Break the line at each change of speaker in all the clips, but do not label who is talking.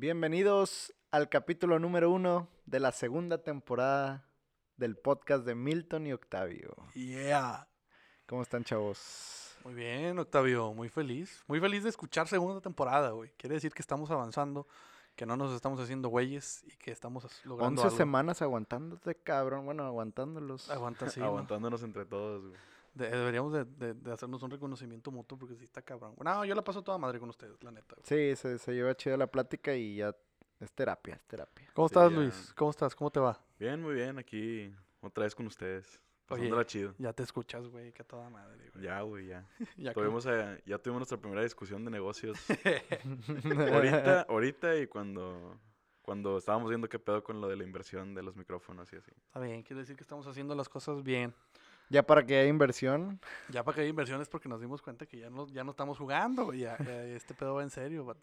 Bienvenidos al capítulo número uno de la segunda temporada del podcast de Milton y Octavio.
Yeah.
¿Cómo están, chavos?
Muy bien, Octavio, muy feliz. Muy feliz de escuchar segunda temporada, güey. Quiere decir que estamos avanzando, que no nos estamos haciendo güeyes y que estamos logrando
11
algo.
semanas aguantándote, cabrón. Bueno, aguantándolos.
Aguanta, sí.
Aguantándonos entre todos, güey.
De- deberíamos de, de- de hacernos un reconocimiento mutuo porque sí está cabrón. No, yo la paso toda madre con ustedes, la neta. güey.
Sí, se, se lleva chida la plática y ya es terapia, es terapia.
¿Cómo
Sí,
estás,
ya.
Luis? ¿Cómo estás? ¿Cómo te va?
Bien, muy bien, aquí otra vez con ustedes.
Oye.
Pasándola chido.
Ya te escuchas, güey, que toda madre, güey.
Ya, güey, ya.
Ya
Tuvimos, eh, ya tuvimos nuestra primera discusión de negocios. ahorita, ahorita y cuando, cuando estábamos viendo qué pedo con lo de la inversión de los micrófonos y así.
Está bien, quiere decir que estamos haciendo las cosas bien.
Ya para que haya inversión,
Ya para que haya inversiones porque nos dimos cuenta que ya no, ya no estamos jugando, güey. Ya, ya este pedo va en serio.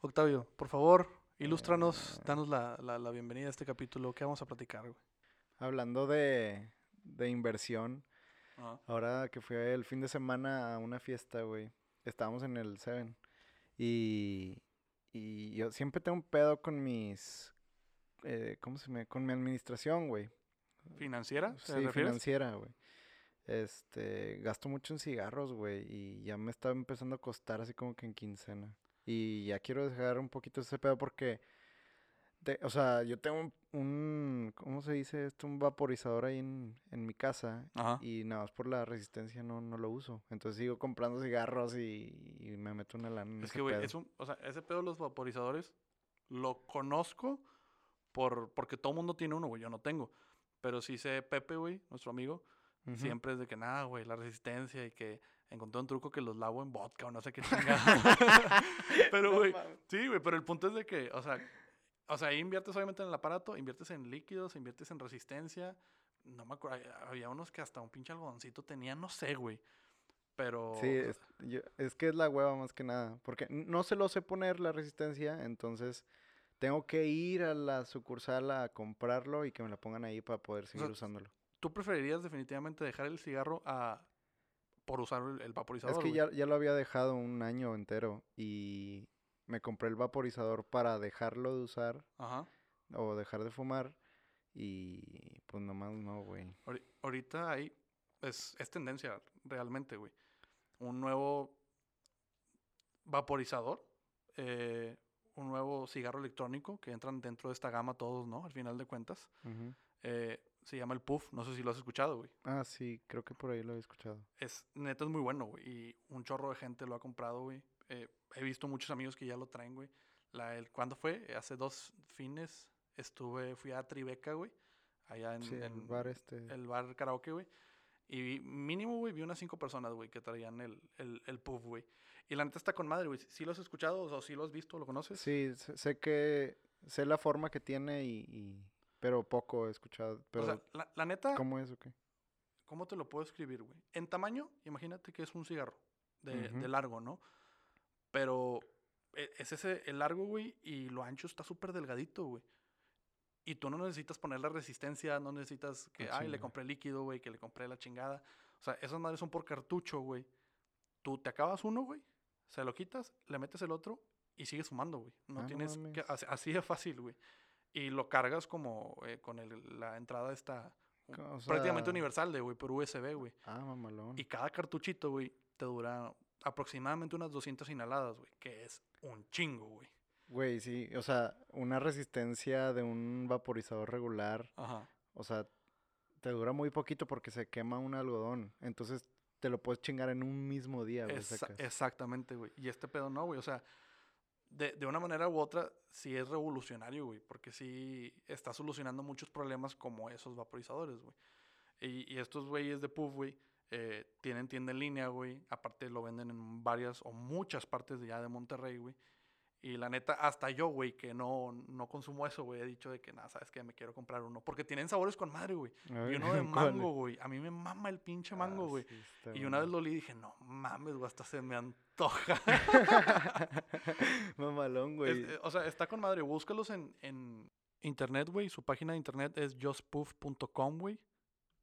Octavio, por favor, ilústranos, danos la, la, la bienvenida a este capítulo. ¿Qué vamos a platicar, güey?
hablando de, de inversión, ahora que fui el fin de semana a una fiesta, güey, estábamos en el Seven y, y yo siempre tengo un pedo con mis, eh, ¿cómo se me? Con mi administración, güey.
¿Financiera? ¿te
Sí,
refieres?
financiera, güey. Este, gasto mucho en cigarros, güey, y ya me está empezando a costar así como que en quincena. Y ya quiero dejar un poquito ese pedo porque, de- o sea, yo tengo un, un- ¿cómo se dice esto? Un vaporizador ahí en, en mi casa
Ajá.
y nada más por la resistencia no, no lo uso. Entonces sigo comprando cigarros y, y me meto una lana en
Es
ese
que, güey, es un, o sea, ese pedo de los vaporizadores lo conozco por, porque todo mundo tiene uno, güey. Yo no tengo. Pero sí sé Pepe, güey, nuestro amigo, Siempre es de que nada, güey, la resistencia y que encontré un truco que los lavo en vodka o no sé qué chingada. pero, güey, sí, güey, pero el punto es de que, o sea, o sea, ahí inviertes obviamente en el aparato, inviertes en líquidos, inviertes en resistencia. No me acuerdo, había unos que hasta un pinche algodoncito tenían, no sé, güey. Pero.
Sí, es, yo- es que es la hueva más que nada. Porque no se lo sé poner la resistencia, entonces tengo que ir a la sucursal a comprarlo y que me la pongan ahí para poder seguir
sea,
usándolo.
¿Tú preferirías definitivamente dejar el cigarro a por usar el, el vaporizador?
Es que ya, ya lo había dejado un año entero y me compré el vaporizador para dejarlo de usar
Ajá.
o dejar de fumar y pues nomás no, güey.
Ahori- Ahorita hay. Es, es tendencia, realmente, güey. Un nuevo vaporizador. eh, un nuevo cigarro electrónico que entran dentro de esta gama todos, ¿no? Al final de cuentas.
Ujú.
eh, se llama el Puff. No sé si lo has escuchado, güey.
Ah, sí, creo que por ahí lo he escuchado.
Es, neta, es muy bueno, güey. Y un chorro de gente lo ha comprado, güey. Eh, he visto muchos amigos que ya lo traen, güey. La, el, ¿Cuándo fue? Hace dos fines estuve, fui a Tribeca, güey. Allá en,
Sí, el
en
bar este.
el bar karaoke, güey. Y vi- mínimo, güey, vi unas cinco personas, güey, que traían el, el, el puff, güey. Y la neta está con madre, güey. ¿Sí lo has escuchado o sí lo has visto, lo conoces?
Sí, sé, sé que sé la forma que tiene y, y- pero poco he escuchado. Pero
o sea, la, la neta, ¿cómo?
¿cómo es o qué?
te lo puedo escribir, güey? En tamaño, imagínate que es un cigarro de,
Ujú.
de largo, ¿no? Pero e- es ese, el largo, güey, y lo ancho está súper delgadito, güey. Y tú no necesitas poner la resistencia, no necesitas que,
Ah,
ay, le compré líquido, güey, que le compré la chingada. O sea, esas madres son por cartucho, güey. Tú te acabas uno, güey, se lo quitas, le metes el otro y sigues fumando, güey. No
Ah, no
tienes que,
mames.
así, así de fácil, güey. Y lo cargas como eh, con el- la entrada esta prácticamente universal de, güey, por USB, güey.
Ah, mamalón.
Y cada cartuchito, güey, te dura aproximadamente unas 200 inhaladas, güey, que es un chingo, güey.
Güey, sí, o sea, una resistencia de un vaporizador regular,
Ajá.
o sea, te dura muy poquito porque se quema un algodón. Entonces te lo puedes chingar en un mismo día, güey. Sacas.
exactamente, güey. Y este pedo no, güey. O sea, de, de una manera u otra, sí es revolucionario, güey. Porque sí está solucionando muchos problemas como esos vaporizadores, güey. Y, y estos güeyes de Puff, güey, eh, tienen tienda en línea, güey. Aparte lo venden en varias o muchas partes de ya de Monterrey, güey. Y la neta, hasta yo, güey, que no, no consumo eso, güey, he dicho de que nada, sabes que me quiero comprar uno. Porque tienen sabores con madre, güey. Y uno de
¿cuál
mango, güey. A mí me mama el pinche mango, güey.
sí,
Y una vez lo olí y dije, no mames, güey, hasta se me antoja.
Mamalón, güey.
eh, o sea, está con madre. Búscalos en, en internet, güey. Su página de internet es justpuff.com, güey.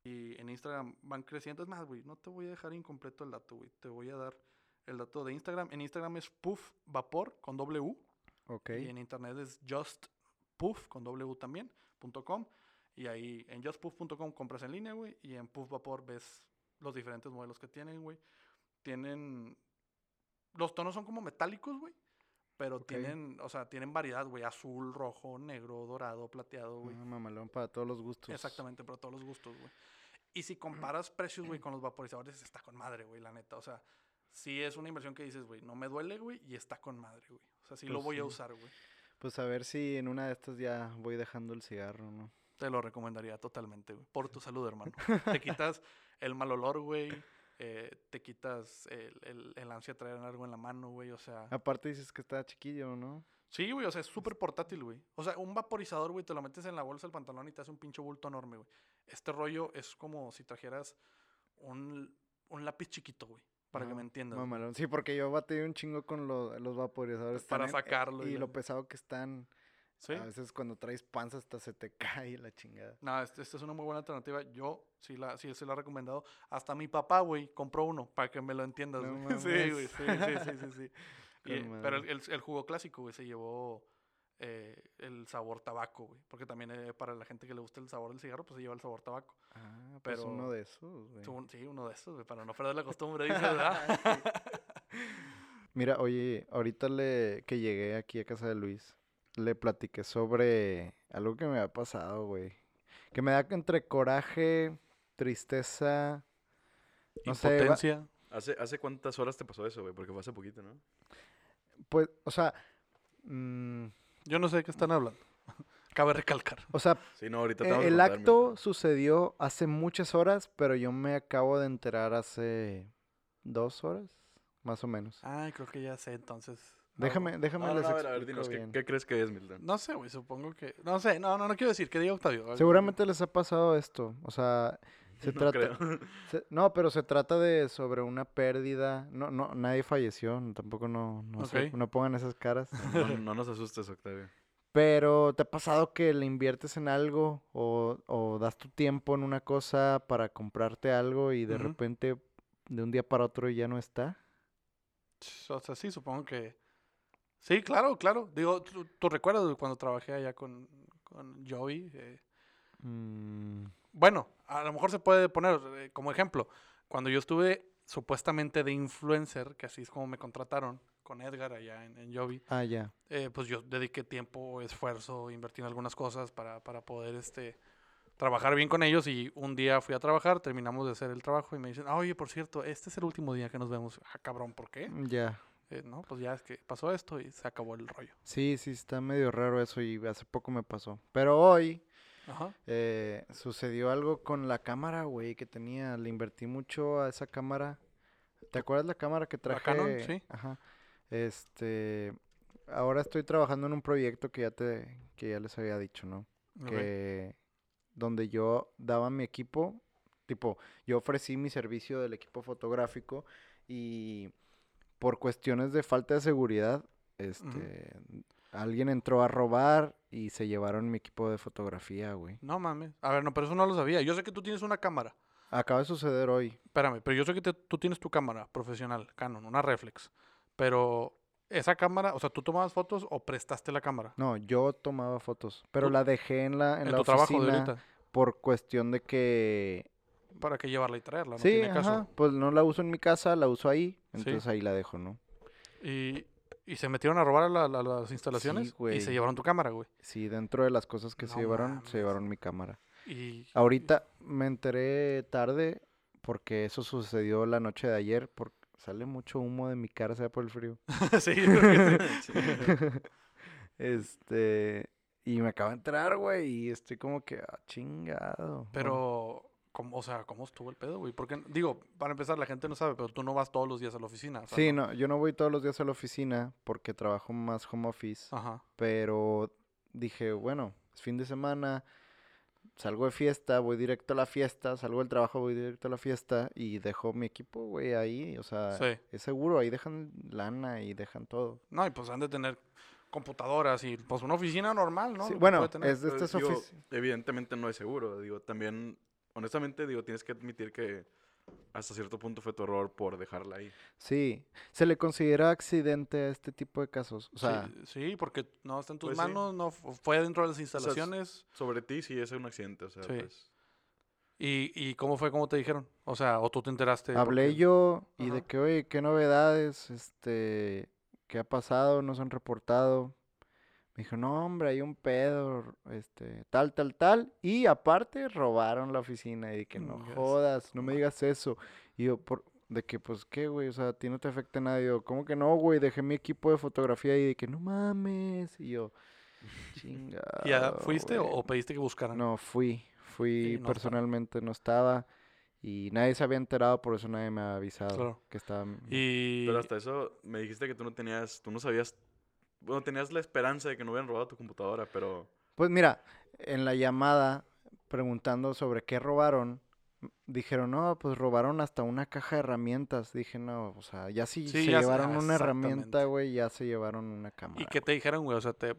Y en Instagram van creciendo. Es más, güey, no te voy a dejar incompleto el dato, güey. Te voy a dar el dato de Instagram. En Instagram es puff vapor con U.
Ok.
Y en internet es justpuff, con W también, punto com. Y ahí en justpuff.com compras en línea, güey. Y en Puff Vapor ves los diferentes modelos que tienen, güey. Tienen... Los tonos son como metálicos, güey. Pero tienen, o sea, tienen variedad, güey. Azul, rojo, negro, dorado, plateado, güey.
Ah, mamalón para todos los gustos.
Exactamente, para todos los gustos, güey. Y si comparas precios, güey, con los vaporizadores, está con madre, güey, la neta. O sea, sí es una inversión que dices, güey, no me duele, güey, y está con madre, güey. O sea, sí lo
Pues
voy a usar, güey.
Pues a ver si en una de estas ya voy dejando el cigarro, ¿no?
Te lo recomendaría totalmente, güey. Por tu salud, hermano. te quitas el mal olor, güey. eh, te quitas el, el, el ansia de traer algo en la mano, güey. O sea,
Aparte dices que está chiquillo, ¿no?
sí, güey. O sea, es súper portátil, güey. O sea, un vaporizador, güey, te lo metes en la bolsa del pantalón y te hace un pinche bulto enorme, güey. Este rollo es como si trajeras un, un lápiz chiquito, güey. Para que me entiendas. güey.
Mamalón. Sí, porque yo batí un chingo con lo- los vaporizadores.
Para
en-
sacarlo y
Y lo pesado que están.
Sí.
A veces cuando traes panza hasta se te cae la chingada.
No, esta es una muy buena alternativa. Yo sí la, sí se la he recomendado. Hasta mi papá, güey, compró uno para que me lo entiendas.
No
sí, güey. Sí, sí, sí, sí. sí. Y,
Con
pero el- el jugo clásico, güey, se llevó eh, el sabor tabaco, güey. Porque también eh, para la gente que le gusta el sabor del cigarro, pues se lleva el sabor tabaco.
Ah, pues
Pero-
uno de esos, güey.
Sí, un- Sí, uno de esos, güey, para no perder la costumbre, dice, ¿verdad?
Mira, oye, ahorita le, que llegué aquí a casa de Luis, le platiqué sobre algo que me ha pasado, güey. Que me da entre coraje, tristeza, no sé, va-
Impotencia.
¿Hace, ¿Hace cuántas horas te pasó eso, güey? Porque fue hace poquito, ¿no?
pues, o sea, mm,
Yo no sé de qué están hablando. Cabe recalcar.
o sea,
Sí, no, ahorita
el acto sucedió hace muchas horas, pero yo me acabo de enterar hace dos horas, más o menos.
Ay, creo que ya sé, entonces.
Déjame, déjame
No, no,
les
no, a ver, a ver, dinos, ¿qué,
bien.
qué crees que es, Milton?
No sé, güey, supongo que... No sé, no, no, no quiero decir, que diga Octavio.
Seguramente les ha pasado esto, o sea, se
No
trata...
creo.
Se- no, pero se trata de sobre una pérdida. No, no, nadie falleció, tampoco no, no, no pongan esas caras.
No, no nos asustes, Octavio.
Pero ¿te ha pasado que le inviertes en algo o, o das tu tiempo en una cosa para comprarte algo y de repente de un día para otro ya no está?
O sea, sí, supongo que... Sí, claro, claro. Digo, ¿tú, tú recuerdas cuando trabajé allá con, con Joey? Eh,
Mm,
bueno, a lo mejor se puede poner eh, como ejemplo. Cuando yo estuve supuestamente de influencer, que así es como me contrataron con Edgar allá en, en
ah, ya.
eh, pues yo dediqué tiempo, esfuerzo, invertí en algunas cosas para, para poder este, trabajar bien con ellos y un día fui a trabajar, terminamos de hacer el trabajo y me dicen, ah, oye, por cierto, este es el último día que nos vemos. Ah, cabrón, ¿por qué?
Ya.
Eh, no, pues ya es que pasó esto y se acabó el rollo.
Sí, sí, está medio raro eso y hace poco me pasó. Pero hoy
Ajá.
eh, sucedió algo con la cámara, güey, que tenía. Le invertí mucho a esa cámara. ¿Te acuerdas la cámara que
¿La
traje?
Canon? Sí.
Ajá. Este, ahora estoy trabajando en un proyecto que ya te, que ya les había dicho, ¿no? Que donde yo daba mi equipo, tipo, yo ofrecí mi servicio del equipo fotográfico y por cuestiones de falta de seguridad, este, alguien entró a robar y se llevaron mi equipo de fotografía, güey.
No mames. A ver, no, pero eso no lo sabía. Yo sé que tú tienes una cámara.
Acaba de suceder hoy.
Espérame, pero yo sé que te- tú tienes tu cámara profesional, Canon, una reflex. Pero esa cámara, o sea, ¿tú tomabas fotos o prestaste la cámara?
No, yo tomaba fotos, pero
Tú-
la dejé en la, en
En,
la
tu trabajo de
por cuestión de que
¿Para qué llevarla y traerla? No
sí,
tiene caso.
ajá, pues no la uso en mi casa, la uso ahí,
Sí.
entonces ahí la dejo, ¿no?
Y, y se metieron a robar a la- la- las instalaciones y se llevaron tu cámara, güey.
Sí, dentro de las cosas que se llevaron,
mames.
se llevaron mi cámara.
Y,
Ahorita me enteré tarde porque eso sucedió la noche de ayer, porque sale mucho humo de mi cara, sea por el frío.
sí, sí.
este, y me acabo de entrar, güey, y estoy como que, ah, chingado.
Pero, ¿cómo, o sea, ¿cómo estuvo el pedo, güey? Porque, digo, para empezar, la gente no sabe, pero tú no vas todos los días a la oficina. o sea,
Sí, no, yo no voy todos los días a la oficina porque trabajo más home office,
Ajá.
pero dije, bueno, es fin de semana, salgo de fiesta, voy directo a la fiesta, salgo del trabajo, voy directo a la fiesta y dejo mi equipo, güey, ahí, o sea,
Sí.
es seguro, ahí dejan lana y dejan todo.
No, y pues han de tener computadoras y pues una oficina normal, ¿no?
Sí, bueno,
tener.
es de estas oficinas.
evidentemente no es seguro. Digo, también, honestamente, digo, tienes que admitir que hasta cierto punto fue tu error por dejarla ahí.
Sí, se le considera accidente a este tipo de casos. O sea,
sí, sí, porque no está en tus
Pues sí.
manos, no fu- fue dentro de las instalaciones.
Sobre ti sí es un accidente, o sea,
Sí.
pues...
¿Y, ¿Y cómo fue? ¿Cómo te dijeron? O sea, o tú te enteraste.
hablé
porque-
yo y de que, oye, ¿qué novedades? Este, ¿qué ha pasado? ¿No se han reportado? Me dijo, no, hombre, hay un pedo, este, tal, tal, tal. Y aparte, robaron la oficina. Y que no jodas, no me digas eso. Y yo, por, de que, pues, ¿qué, güey? O sea, a ti no te afecta nada. Y yo, ¿cómo que no, güey? Dejé mi equipo de fotografía y que, no mames. Y yo, chinga.
¿Ya fuiste o, o pediste que buscaran?
No, fui. Fui
no está.
personalmente, no estaba. Y nadie se había enterado, por eso nadie me ha avisado
Claro.
que estaba.
Y...
Pero hasta eso me dijiste que tú no tenías, tú no sabías, bueno, tenías la esperanza de que no hubieran robado tu computadora, pero
Pues mira, en la llamada, preguntando sobre qué robaron, dijeron, no, pues robaron hasta una caja de herramientas. Dije, no, o sea, ya si
Sí,
se
ya
llevaron una herramienta, güey, ya se llevaron una cámara.
¿Y qué te dijeron, güey? O sea, te,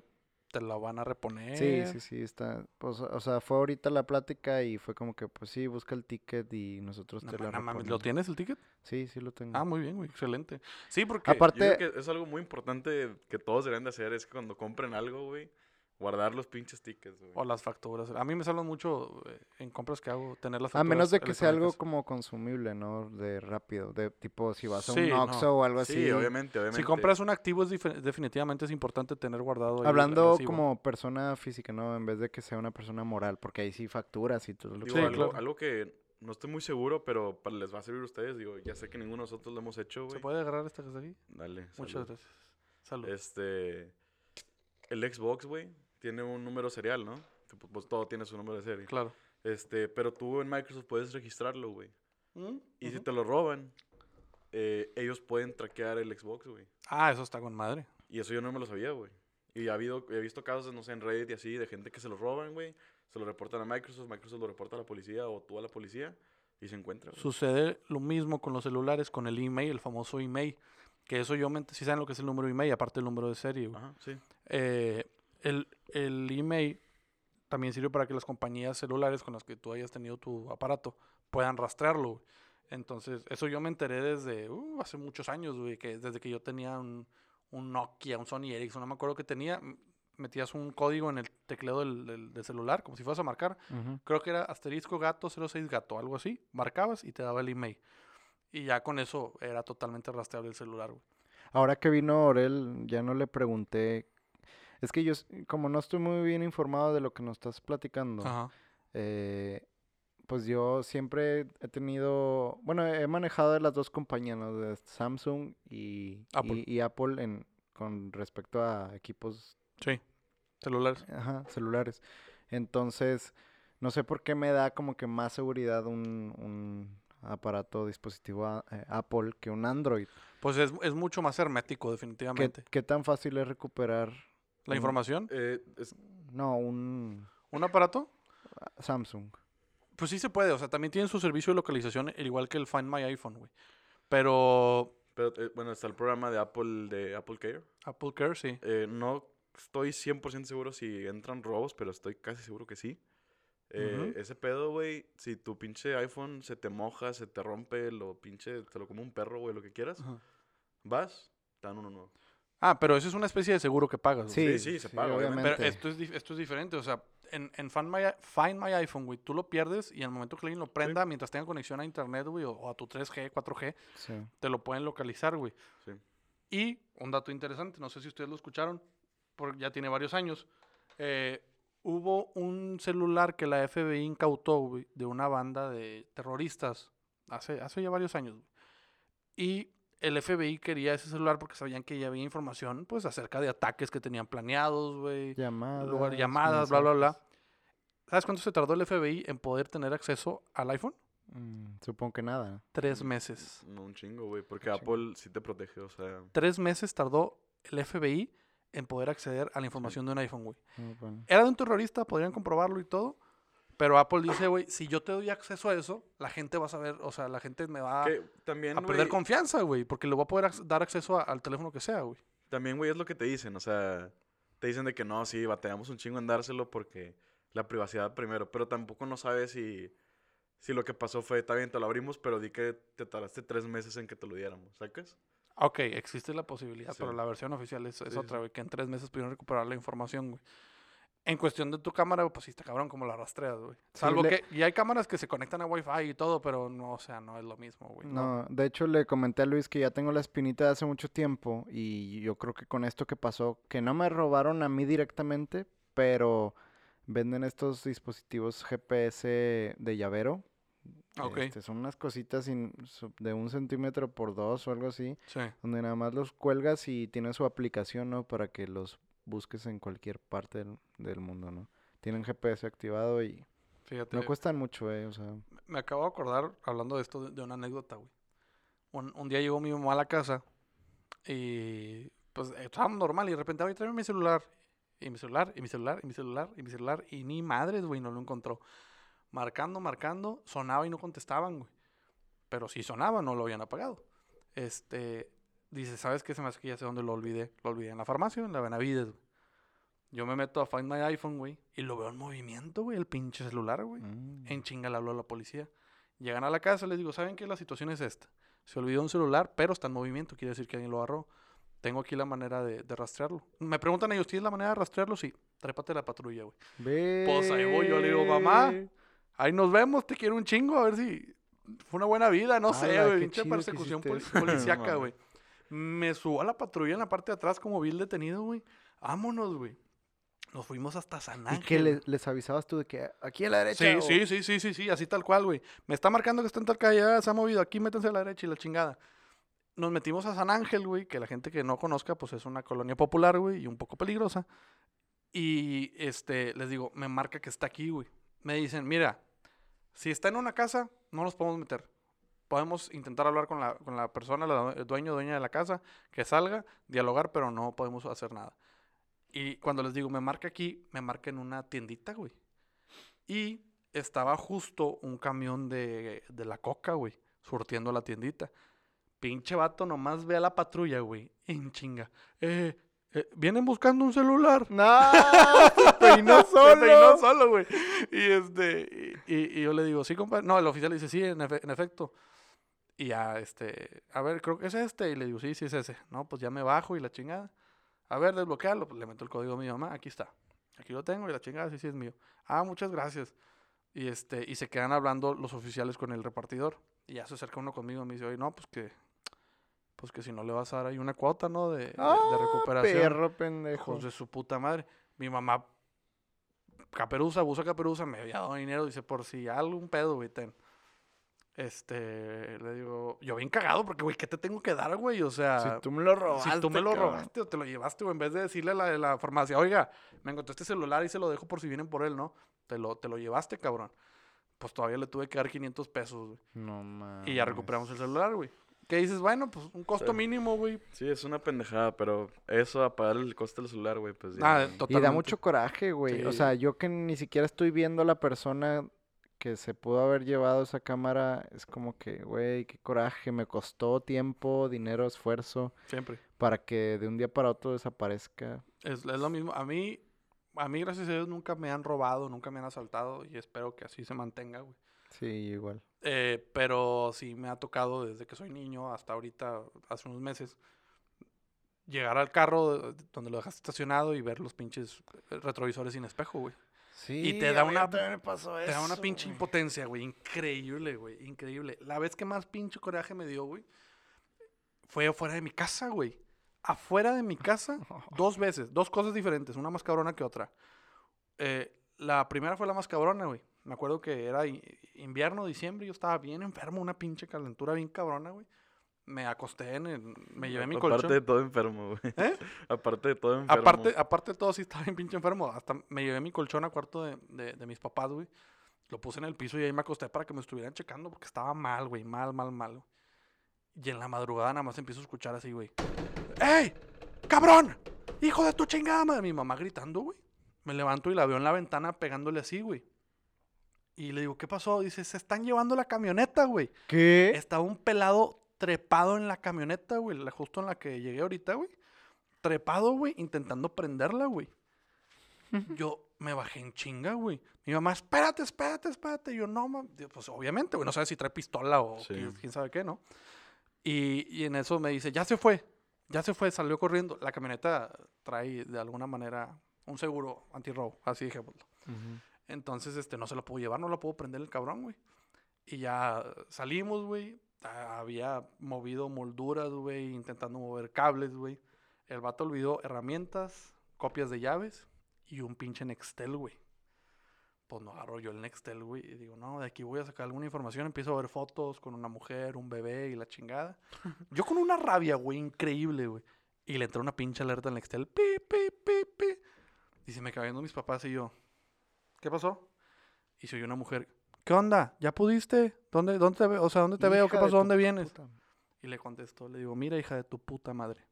te la van a reponer.
Sí, sí, sí, está. Pues, o sea, fue ahorita la plática y fue como que, pues sí, busca el ticket y nosotros
No,
te
ma-
la
mames, ¿Lo
reponemos.
tienes el ticket?
Sí, sí lo tengo.
Ah, muy bien, güey. Excelente. Sí, porque...
Aparte-
yo creo que es algo muy importante que todos deberían de hacer, es que cuando compren algo, güey, guardar los pinches tickets, güey.
O las facturas. A mí me salvan mucho eh, en compras que hago tener las
A
facturas.
menos de que sea algo como consumible, ¿no? De rápido, de tipo si vas a
Sí,
un
no.
Oxxo o algo así.
Sí, obviamente, obviamente.
Si compras un activo, es definitivamente es importante tener guardado
Hablando como persona física, ¿no? En vez de que sea una persona moral, porque ahí sí facturas y todo lo
Digo,
que
Sí,
algo,
claro.
algo que no estoy muy seguro, pero para les va a servir a ustedes, digo, ya sé que ninguno de nosotros lo hemos hecho,
¿Se
güey.
puede agarrar esta que está aquí?
Dale,
Muchas
salud.
gracias. Salud.
Este, el Xbox, güey, tiene un número serial, ¿no? Pues, pues, todo tiene su número de serie.
Claro.
Este, pero tú en Microsoft puedes registrarlo, güey. Y si te lo roban, eh, ellos pueden traquear el Xbox, güey.
Ah, eso está con madre.
Y eso yo no me lo sabía, güey. Y ha habido, he visto casos, no sé, en Reddit y así, de gente que se lo roban, güey. Se lo reportan a Microsoft, Microsoft lo reporta a la policía o tú a la policía y se encuentra. güey.
Sucede lo mismo con los celulares, con el email, el famoso email. Que eso yo, me, si saben lo que es el número email, aparte del número de serie. güey.
Ajá, sí.
Eh, el, el email también sirve para que las compañías celulares con las que tú hayas tenido tu aparato puedan rastrearlo. güey. Entonces, eso yo me enteré desde uh, hace muchos años, güey, que desde que yo tenía un, un Nokia, un Sony Ericsson, no me acuerdo que tenía, metías un código en el teclado del, del- del celular, como si fueras a marcar. Creo que era asterisco gato 06 gato, algo así. Marcabas y te daba el email. Y ya con eso era totalmente rastreable el celular, güey.
Ahora que vino Orel, ya no le pregunté. Es que yo, como no estoy muy bien informado de lo que nos estás platicando,
Ajá.
eh, pues yo siempre he tenido, bueno, he manejado de las dos compañías, ¿no? De Samsung y
Apple.
y- y Apple en, con respecto a equipos
Sí. Celulares.
Ajá, celulares. Entonces, no sé por qué me da como que más seguridad un, un aparato dispositivo a- eh, Apple que un Android.
Pues es, es mucho más hermético,
¿Qué,
definitivamente.
qué tan fácil es recuperar?
La información.
Eh, es-
No, un
¿Un aparato?
Samsung.
Pues sí se puede. O sea, también tienen su servicio de localización, al igual que el Find My iPhone, güey. Pero
pero, eh, bueno, está el programa de Apple, de Apple Care.
Apple Care, sí.
Eh, no estoy 100% seguro si entran robos, pero estoy casi seguro que sí. Eh. Ese pedo, güey, si tu pinche iPhone se te moja, se te rompe, lo pinche, te lo come un perro, güey, lo que quieras, vas, te dan uno nuevo.
Ah, pero eso es una especie de seguro que pagas. güey.
Sí,
sí, se paga, obviamente.
Pero esto es, esto es diferente. O sea, en, en Find, My, Find My iPhone, güey, tú lo pierdes y en el momento que alguien lo prenda, mientras tenga conexión a internet, güey, o, o a tu 3G, 4G,
Sí.
te lo pueden localizar, güey.
Sí.
Y un dato interesante, no sé si ustedes lo escucharon, porque ya tiene varios años. eh, hubo un celular que la FBI incautó, güey, de una banda de terroristas hace, hace ya varios años. güey. Y el FBI quería ese celular porque sabían que ya había información, pues, acerca de ataques que tenían planeados, güey.
Llamadas.
lugar- llamadas, bla, bla, bla. ¿Sabes cuánto se tardó el FBI en poder tener acceso al iPhone?
Mm, supongo que nada.
Tres meses.
No, un chingo, güey, porque
Un chingo.
Apple sí te protege, o sea...
Tres meses tardó el FBI en poder acceder a la información de un iPhone, güey.
Ah, bueno.
Era de un terrorista, podrían comprobarlo y todo. Pero Apple dice, güey, si yo te doy acceso a eso, la gente va a saber, o sea, la gente me va
que también,
a perder confianza, güey, porque le voy a poder ac- dar acceso a- al teléfono que sea, güey.
También, güey, es lo que te dicen, o sea, te dicen de que no, sí, batallamos un chingo en dárselo porque la privacidad primero, pero tampoco no sabes si, si lo que pasó fue, está bien, te lo abrimos, pero di que te tardaste tres meses en que te lo diéramos, ¿sacas?
Ok, existe la posibilidad, pero la versión oficial es, es
Sí,
otra,
sí.
güey, que en tres meses pudieron recuperar la información, güey. En cuestión de tu cámara, pues sí está cabrón como la rastreas, güey. Salvo
le-
que, y hay cámaras que se conectan a Wi-Fi y todo, pero no, o sea, no es lo mismo, güey.
No, de hecho le comenté a Luis que ya tengo la espinita de hace mucho tiempo y yo creo que con esto que pasó, que no me robaron a mí directamente, pero venden estos dispositivos GPS de llavero.
Ok.
Este, son unas cositas de un centímetro por dos o algo así,
Sí.
donde nada más los cuelgas y tienen su aplicación, ¿no? Para que los busques en cualquier parte del, del mundo, ¿no? Tienen GPS activado y
Fíjate.
no cuestan mucho, eh, o sea,
Me acabo de acordar, hablando de esto, de, una anécdota, güey. Un, un día llegó mi mamá a la casa y pues estábamos normal y de repente, oye, tráeme mi celular. Y mi celular, y mi celular, y mi celular, y mi celular. Y ni madres, güey, no lo encontró. Marcando, marcando, sonaba y no contestaban, güey. Pero si sonaba, no lo habían apagado. Este, dice, ¿sabes qué? Se me hace que ya sé dónde lo olvidé. Lo olvidé en la farmacia, en la Benavides, güey. Yo me meto a Find My iPhone, güey, y lo veo en movimiento, güey, el pinche celular, güey.
mm,
En chinga le habló a la policía. Llegan a la casa, les digo, ¿saben qué? La situación es esta. Se olvidó un celular, pero está en movimiento, quiere decir que alguien lo agarró. Tengo aquí la manera de, de rastrearlo. Me preguntan ellos, ¿tienes la manera de rastrearlo? Sí, trépate la patrulla, güey. Pues ahí voy, yo le digo, mamá. Ahí nos vemos, te quiero un chingo, a ver si fue una buena vida, no sé,
Ala,
güey. Pinche persecución
eso.
policíaca, güey. Me subo a la patrulla en la parte de atrás como vi el detenido, güey. Vámonos, güey. Nos fuimos hasta San Ángel.
¿Y que le- les avisabas tú de que aquí a la derecha?
Sí,
o-
sí, sí, sí, sí, sí, así tal cual, güey. Me está marcando que está en tal calle, ya se ha movido, aquí métanse a la derecha y la chingada. Nos metimos a San Ángel, güey, que la gente que no conozca, pues es una colonia popular, güey, y un poco peligrosa. Y este, les digo, me marca que está aquí, güey. Me dicen, mira, si está en una casa, no nos podemos meter. Podemos intentar hablar con la, con la persona, la el dueño, dueña de la casa, que salga, dialogar, pero no podemos hacer nada. Y cuando les digo, me marca aquí, me marca en una tiendita, güey. Y estaba justo un camión de, de la coca, güey, surtiendo la tiendita. Pinche vato nomás ve a la patrulla, güey, en chinga. Eh, eh, vienen buscando un celular.
¡No! ¡Se peinó
Se peinó
solo!
solo, güey. Y este, y, y- y yo le digo, sí, compadre. No, el oficial le dice, sí, en, efe- en efecto. Y ya, este, a ver, creo que es este. Y le digo, sí, sí es ese. No, pues ya me bajo y la chingada. A ver, desbloquearlo. Pues le meto el código a mi mamá, aquí está. Aquí lo tengo y la chingada, sí, sí es mío. Ah, muchas gracias. Y este, y se quedan hablando los oficiales con el repartidor. Y ya se acerca uno conmigo y me dice, oye, no, pues que, pues que si no le vas a dar ahí una cuota, ¿no? De, de- de
¡Ah,
recuperación.
perro pendejo!
Hijos de su puta madre. Mi mamá, caperuza, abusa caperuza, me había dado dinero. Dice, por si algún pedo, güey, ten. Este, le digo, yo bien cagado, porque, güey, ¿qué te tengo que dar, güey? O sea,
Si tú me lo robaste,
si tú me lo
cabrón.
robaste o te lo llevaste, o en vez de decirle a la la farmacia, oiga, me encontré este celular y se lo dejo por si vienen por él, ¿no? Te lo, te lo llevaste, cabrón. Pues todavía le tuve que dar 500 pesos, güey.
No mames.
Y ya recuperamos el celular, güey. ¿Qué dices? Bueno, pues un costo
Sí.
mínimo, güey.
Sí, es una pendejada, pero eso a pagar el coste del celular, güey, pues ya.
Ah,
no.
Y da
totalmente.
mucho coraje, güey. O sea, yo que ni siquiera estoy viendo a la persona que se pudo haber llevado esa cámara, es como que, güey, qué coraje. Me costó tiempo, dinero, esfuerzo
Siempre.
para que de un día para otro desaparezca.
Es, es lo mismo. A mí, a mí, gracias a Dios, nunca me han robado, nunca me han asaltado y espero que así se mantenga, güey.
Sí, igual.
Eh, pero sí me ha tocado desde que soy niño hasta ahorita, hace unos meses, llegar al carro de- donde lo dejaste estacionado y ver los pinches eh, retrovisores sin espejo, güey.
Sí,
te da una-
también me pasó
Te da una pinche
güey.
impotencia, güey. Increíble, güey. Increíble. La vez que más pinche coraje me dio, güey, fue afuera de mi casa, güey. Afuera de mi casa, dos veces. Dos cosas diferentes. Una más cabrona que otra. Eh, la primera fue la más cabrona, güey. Me acuerdo que era invierno, diciembre. Yo estaba bien enfermo, una pinche calentura bien cabrona, güey. Me acosté en el... Me llevé mi
Aparte
colchón.
de todo enfermo, güey.
¿Eh?
Aparte de todo enfermo.
Aparte, aparte de todo, sí estaba bien pinche enfermo. Hasta me llevé mi colchón a cuarto de, de- de mis papás, güey. Lo puse en el piso y ahí me acosté para que me estuvieran checando porque estaba mal, güey. Mal, mal, mal. Y en la madrugada nada más empiezo a escuchar así, güey. ¡Ey! ¡Cabrón! ¡Hijo de tu chingada madre! Mi mamá gritando, güey. Me levanto y la veo en la ventana pegándole así, güey. Y le digo, ¿qué pasó? Dice, se están llevando la camioneta, güey.
¿Qué?
Estaba un pelado trepado en la camioneta, güey, justo en la que llegué ahorita, güey. Trepado, güey, intentando prenderla, güey. Yo me bajé en chinga, güey. Mi mamá, espérate, espérate, espérate. Y yo, no, mam. Digo, Pues obviamente, güey, no sabes si trae pistola o
Sí.
quién, quién sabe qué, ¿no? Y, y en eso me dice, ya se fue, ya se fue, salió corriendo. La camioneta trae de alguna manera un seguro antirrobo, así dejémoslo. Entonces, este, no se lo puedo llevar, no lo puedo prender el cabrón, güey. Y ya salimos, güey. Ah, Había movido molduras, güey, intentando mover cables, güey. El vato olvidó herramientas, copias de llaves y un pinche Nextel, güey. Pues no agarro yo el Nextel, güey. Y digo, no, de aquí voy a sacar alguna información. Empiezo a ver fotos con una mujer, un bebé y la chingada. Yo con una rabia, güey, increíble, güey. Y le entró una pinche alerta al Nextel. Pi, pi, pi, pi. Y se me caen viendo mis papás y yo, ¿qué pasó? Y soy una mujer, ¿qué onda? ¿Ya pudiste? ¿Dónde, dónde te veo? O sea, ¿dónde te veo? ¿Qué pasó? ¿Dónde vienes?
puta.
Y le contesto, le digo, mira, hija de tu puta madre.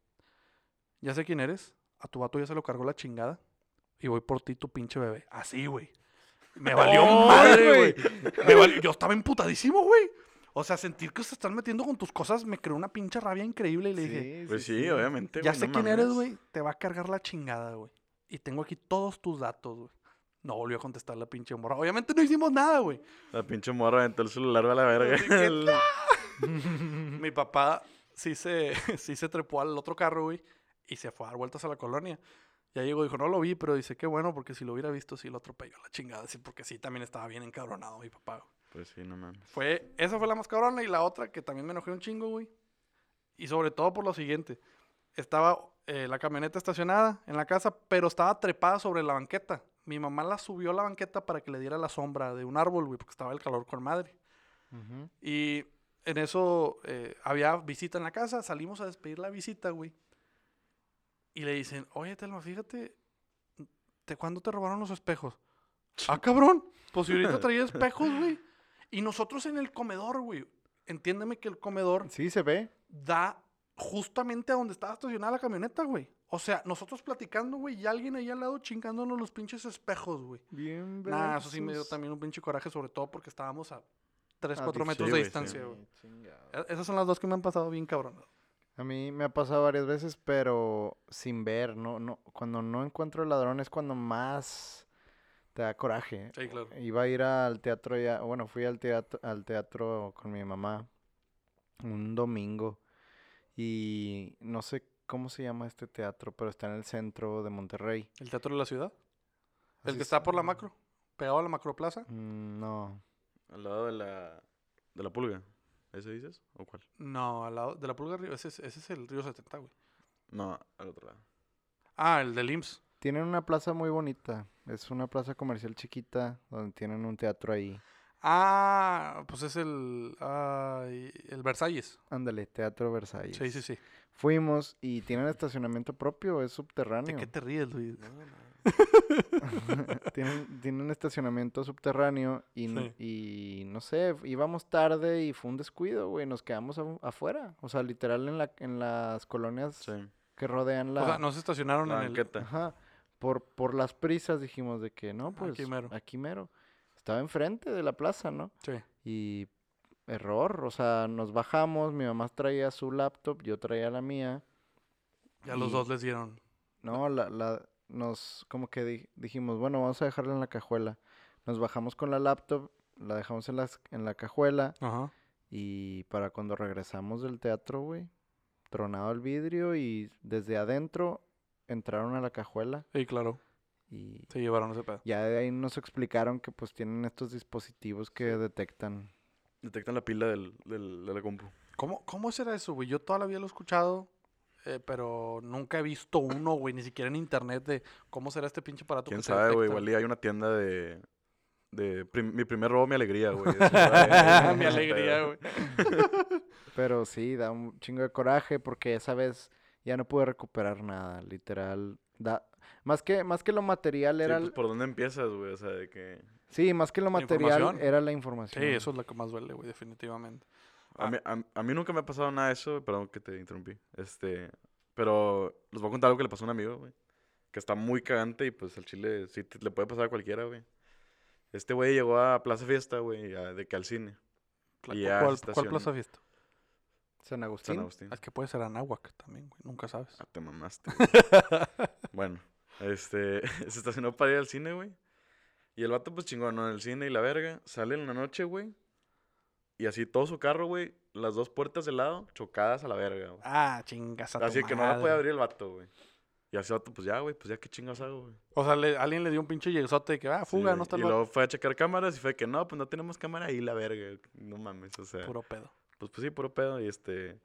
Ya sé quién eres. A tu vato ya se lo cargó la chingada. Y voy por ti, tu pinche bebé. Así, güey. Me valió
¡Ay,
madre,
güey!
valió- Yo estaba emputadísimo, güey. O sea, sentir que se están metiendo con tus cosas me creó una pinche rabia increíble. Y le dije,
Pues sí, obviamente,
ya sé
no
quién eres, güey. Te va a cargar la chingada, güey. Y tengo aquí todos tus datos, güey. No volvió a contestar la pinche morra. Obviamente no hicimos nada, güey.
La pinche morra aventó el celular a la verga. El-
Mi papá sí se, sí se trepó al otro carro, güey, y se fue a dar vueltas a la colonia. Ya llegó, dijo, no lo vi, pero dice, qué bueno, porque si lo hubiera visto, sí lo atropelló a la chingada. Sí, porque sí, también estaba bien encabronado mi papá. güey.
Pues sí, no mames.
Fue, esa fue la más cabrona y la otra que también me enojé un chingo, güey. Y sobre todo por lo siguiente. Estaba eh, la camioneta estacionada en la casa, pero estaba trepada sobre la banqueta. Mi mamá la subió a la banqueta para que le diera la sombra de un árbol, güey, porque estaba el calor con madre. Y en eso eh, había visita en la casa, salimos a despedir la visita, güey. Y le dicen, oye, Telma, fíjate, ¿de cuándo te robaron los espejos? ah, cabrón, pues si ahorita traía espejos, güey. Y nosotros en el comedor, güey. Entiéndeme que el comedor
Sí, se ve.
da justamente a donde estaba estacionada la camioneta, güey. O sea, nosotros platicando, güey, y alguien ahí al lado chingándonos los pinches espejos, güey.
Bien,
Nah, eso sí me dio también un pinche coraje, sobre todo porque estábamos a 3,
Ah,
4
sí,
metros de distancia, güey.
Sí.
E- Esas son las dos que me han pasado bien cabrón.
A mí me ha pasado varias veces, pero sin ver, no, no, cuando no encuentro el ladrón es cuando más te da coraje.
Sí, claro.
Iba a ir al teatro ya, bueno, fui al teatro, al teatro con mi mamá un domingo y no sé cómo se llama este teatro, pero está en el centro de Monterrey.
¿El Teatro de la Ciudad? ¿El
Así
que
es-
está por la macro? ¿Pegado a la macroplaza?
Mm, No,
Al lado de la, de la pulga. ¿Ese dices? ¿O cuál?
No, al lado de la Pulga Río. Ese es, ese es el Río 70, güey.
No, al otro lado.
Ah, el del IMSS.
tienen una plaza muy bonita, es una plaza comercial chiquita donde tienen un teatro ahí.
Ah, pues es el. el Versalles.
Ándale, Teatro Versalles.
Sí, sí, sí.
Fuimos y tienen estacionamiento propio, es
¿De
subterráneo.
qué te ríes, Luis?
tienen, tienen estacionamiento subterráneo y, n-
Sí.
y no sé, íbamos tarde y fue un descuido, güey, nos quedamos afu- afuera. O sea, literal en, la, en las colonias
Sí.
que rodean la...
O sea, no se estacionaron
La
en el.
banqueta.
Ajá. Por, por las prisas dijimos de que no, pues
Aquí mero.
aquí mero. Estaba enfrente de la plaza, ¿no?
Sí.
Y error, o sea, nos bajamos, mi mamá traía su laptop, yo traía la mía.
Ya los dos les dieron.
No, la, la, nos, como que di- dijimos, bueno, vamos a dejarla en la cajuela. Nos bajamos con la laptop, la dejamos en, las, en la cajuela
Ajá.
y para cuando regresamos del teatro, güey, tronado el vidrio y desde adentro entraron a la cajuela
Sí, claro.
Y
Se llevaron ese pedo.
ya de ahí nos explicaron que pues tienen estos dispositivos que detectan.
Detectan la pila del, del, de la compu.
¿Cómo, ¿Cómo será eso, güey? Yo todavía lo he escuchado, eh, pero nunca he visto uno, güey, ni siquiera en internet de cómo será este pinche aparato.
¿Quién
que
sabe, güey? Igual hay una tienda de... de prim- mi primer robo, mi alegría, güey.
Mi alegría, güey.
Pero sí, da un chingo de coraje porque esa vez ya no pude recuperar nada, literal. Da... Más que, más que lo material
Sí,
era...
pues, ¿por dónde empiezas, güey? O sea, de que...
Sí, más que lo material era la
Sí,
información.
eso es lo que más duele, güey, definitivamente.
A, mí, a, a mí nunca me ha pasado nada de eso, perdón que te interrumpí. Este, pero les voy a contar algo que le pasó a un amigo, güey. Que está muy cagante y pues el chile sí te- le puede pasar a cualquiera, güey. Este güey llegó a Plaza Fiesta, güey, a- de que al cine. Y
¿Cuál,
se
¿Cuál plaza fiesta?
San Agustín.
San Agustín.
Es que puede ser Anáhuac también, güey. Nunca sabes.
Ah, te mamaste. bueno, Este, se estacionó para ir al cine, güey. Y el vato, pues chingón, ¿no? En el cine y la verga. Sale en la noche, güey. Y así todo su carro, güey. Las dos puertas del lado chocadas a la verga, güey.
Ah, chingas a tu
Así que no la puede abrir el vato, güey. Y así el vato, pues ya, güey, pues ya qué chingas hago, güey.
O sea, le- alguien le dio un pinche yesote de que, ah, fuga, no está
Y
loco.
luego fue a checar cámaras y fue que no, pues no tenemos cámara y la verga. No mames, o sea.
Puro pedo.
Pues, pues sí, puro pedo. Y este.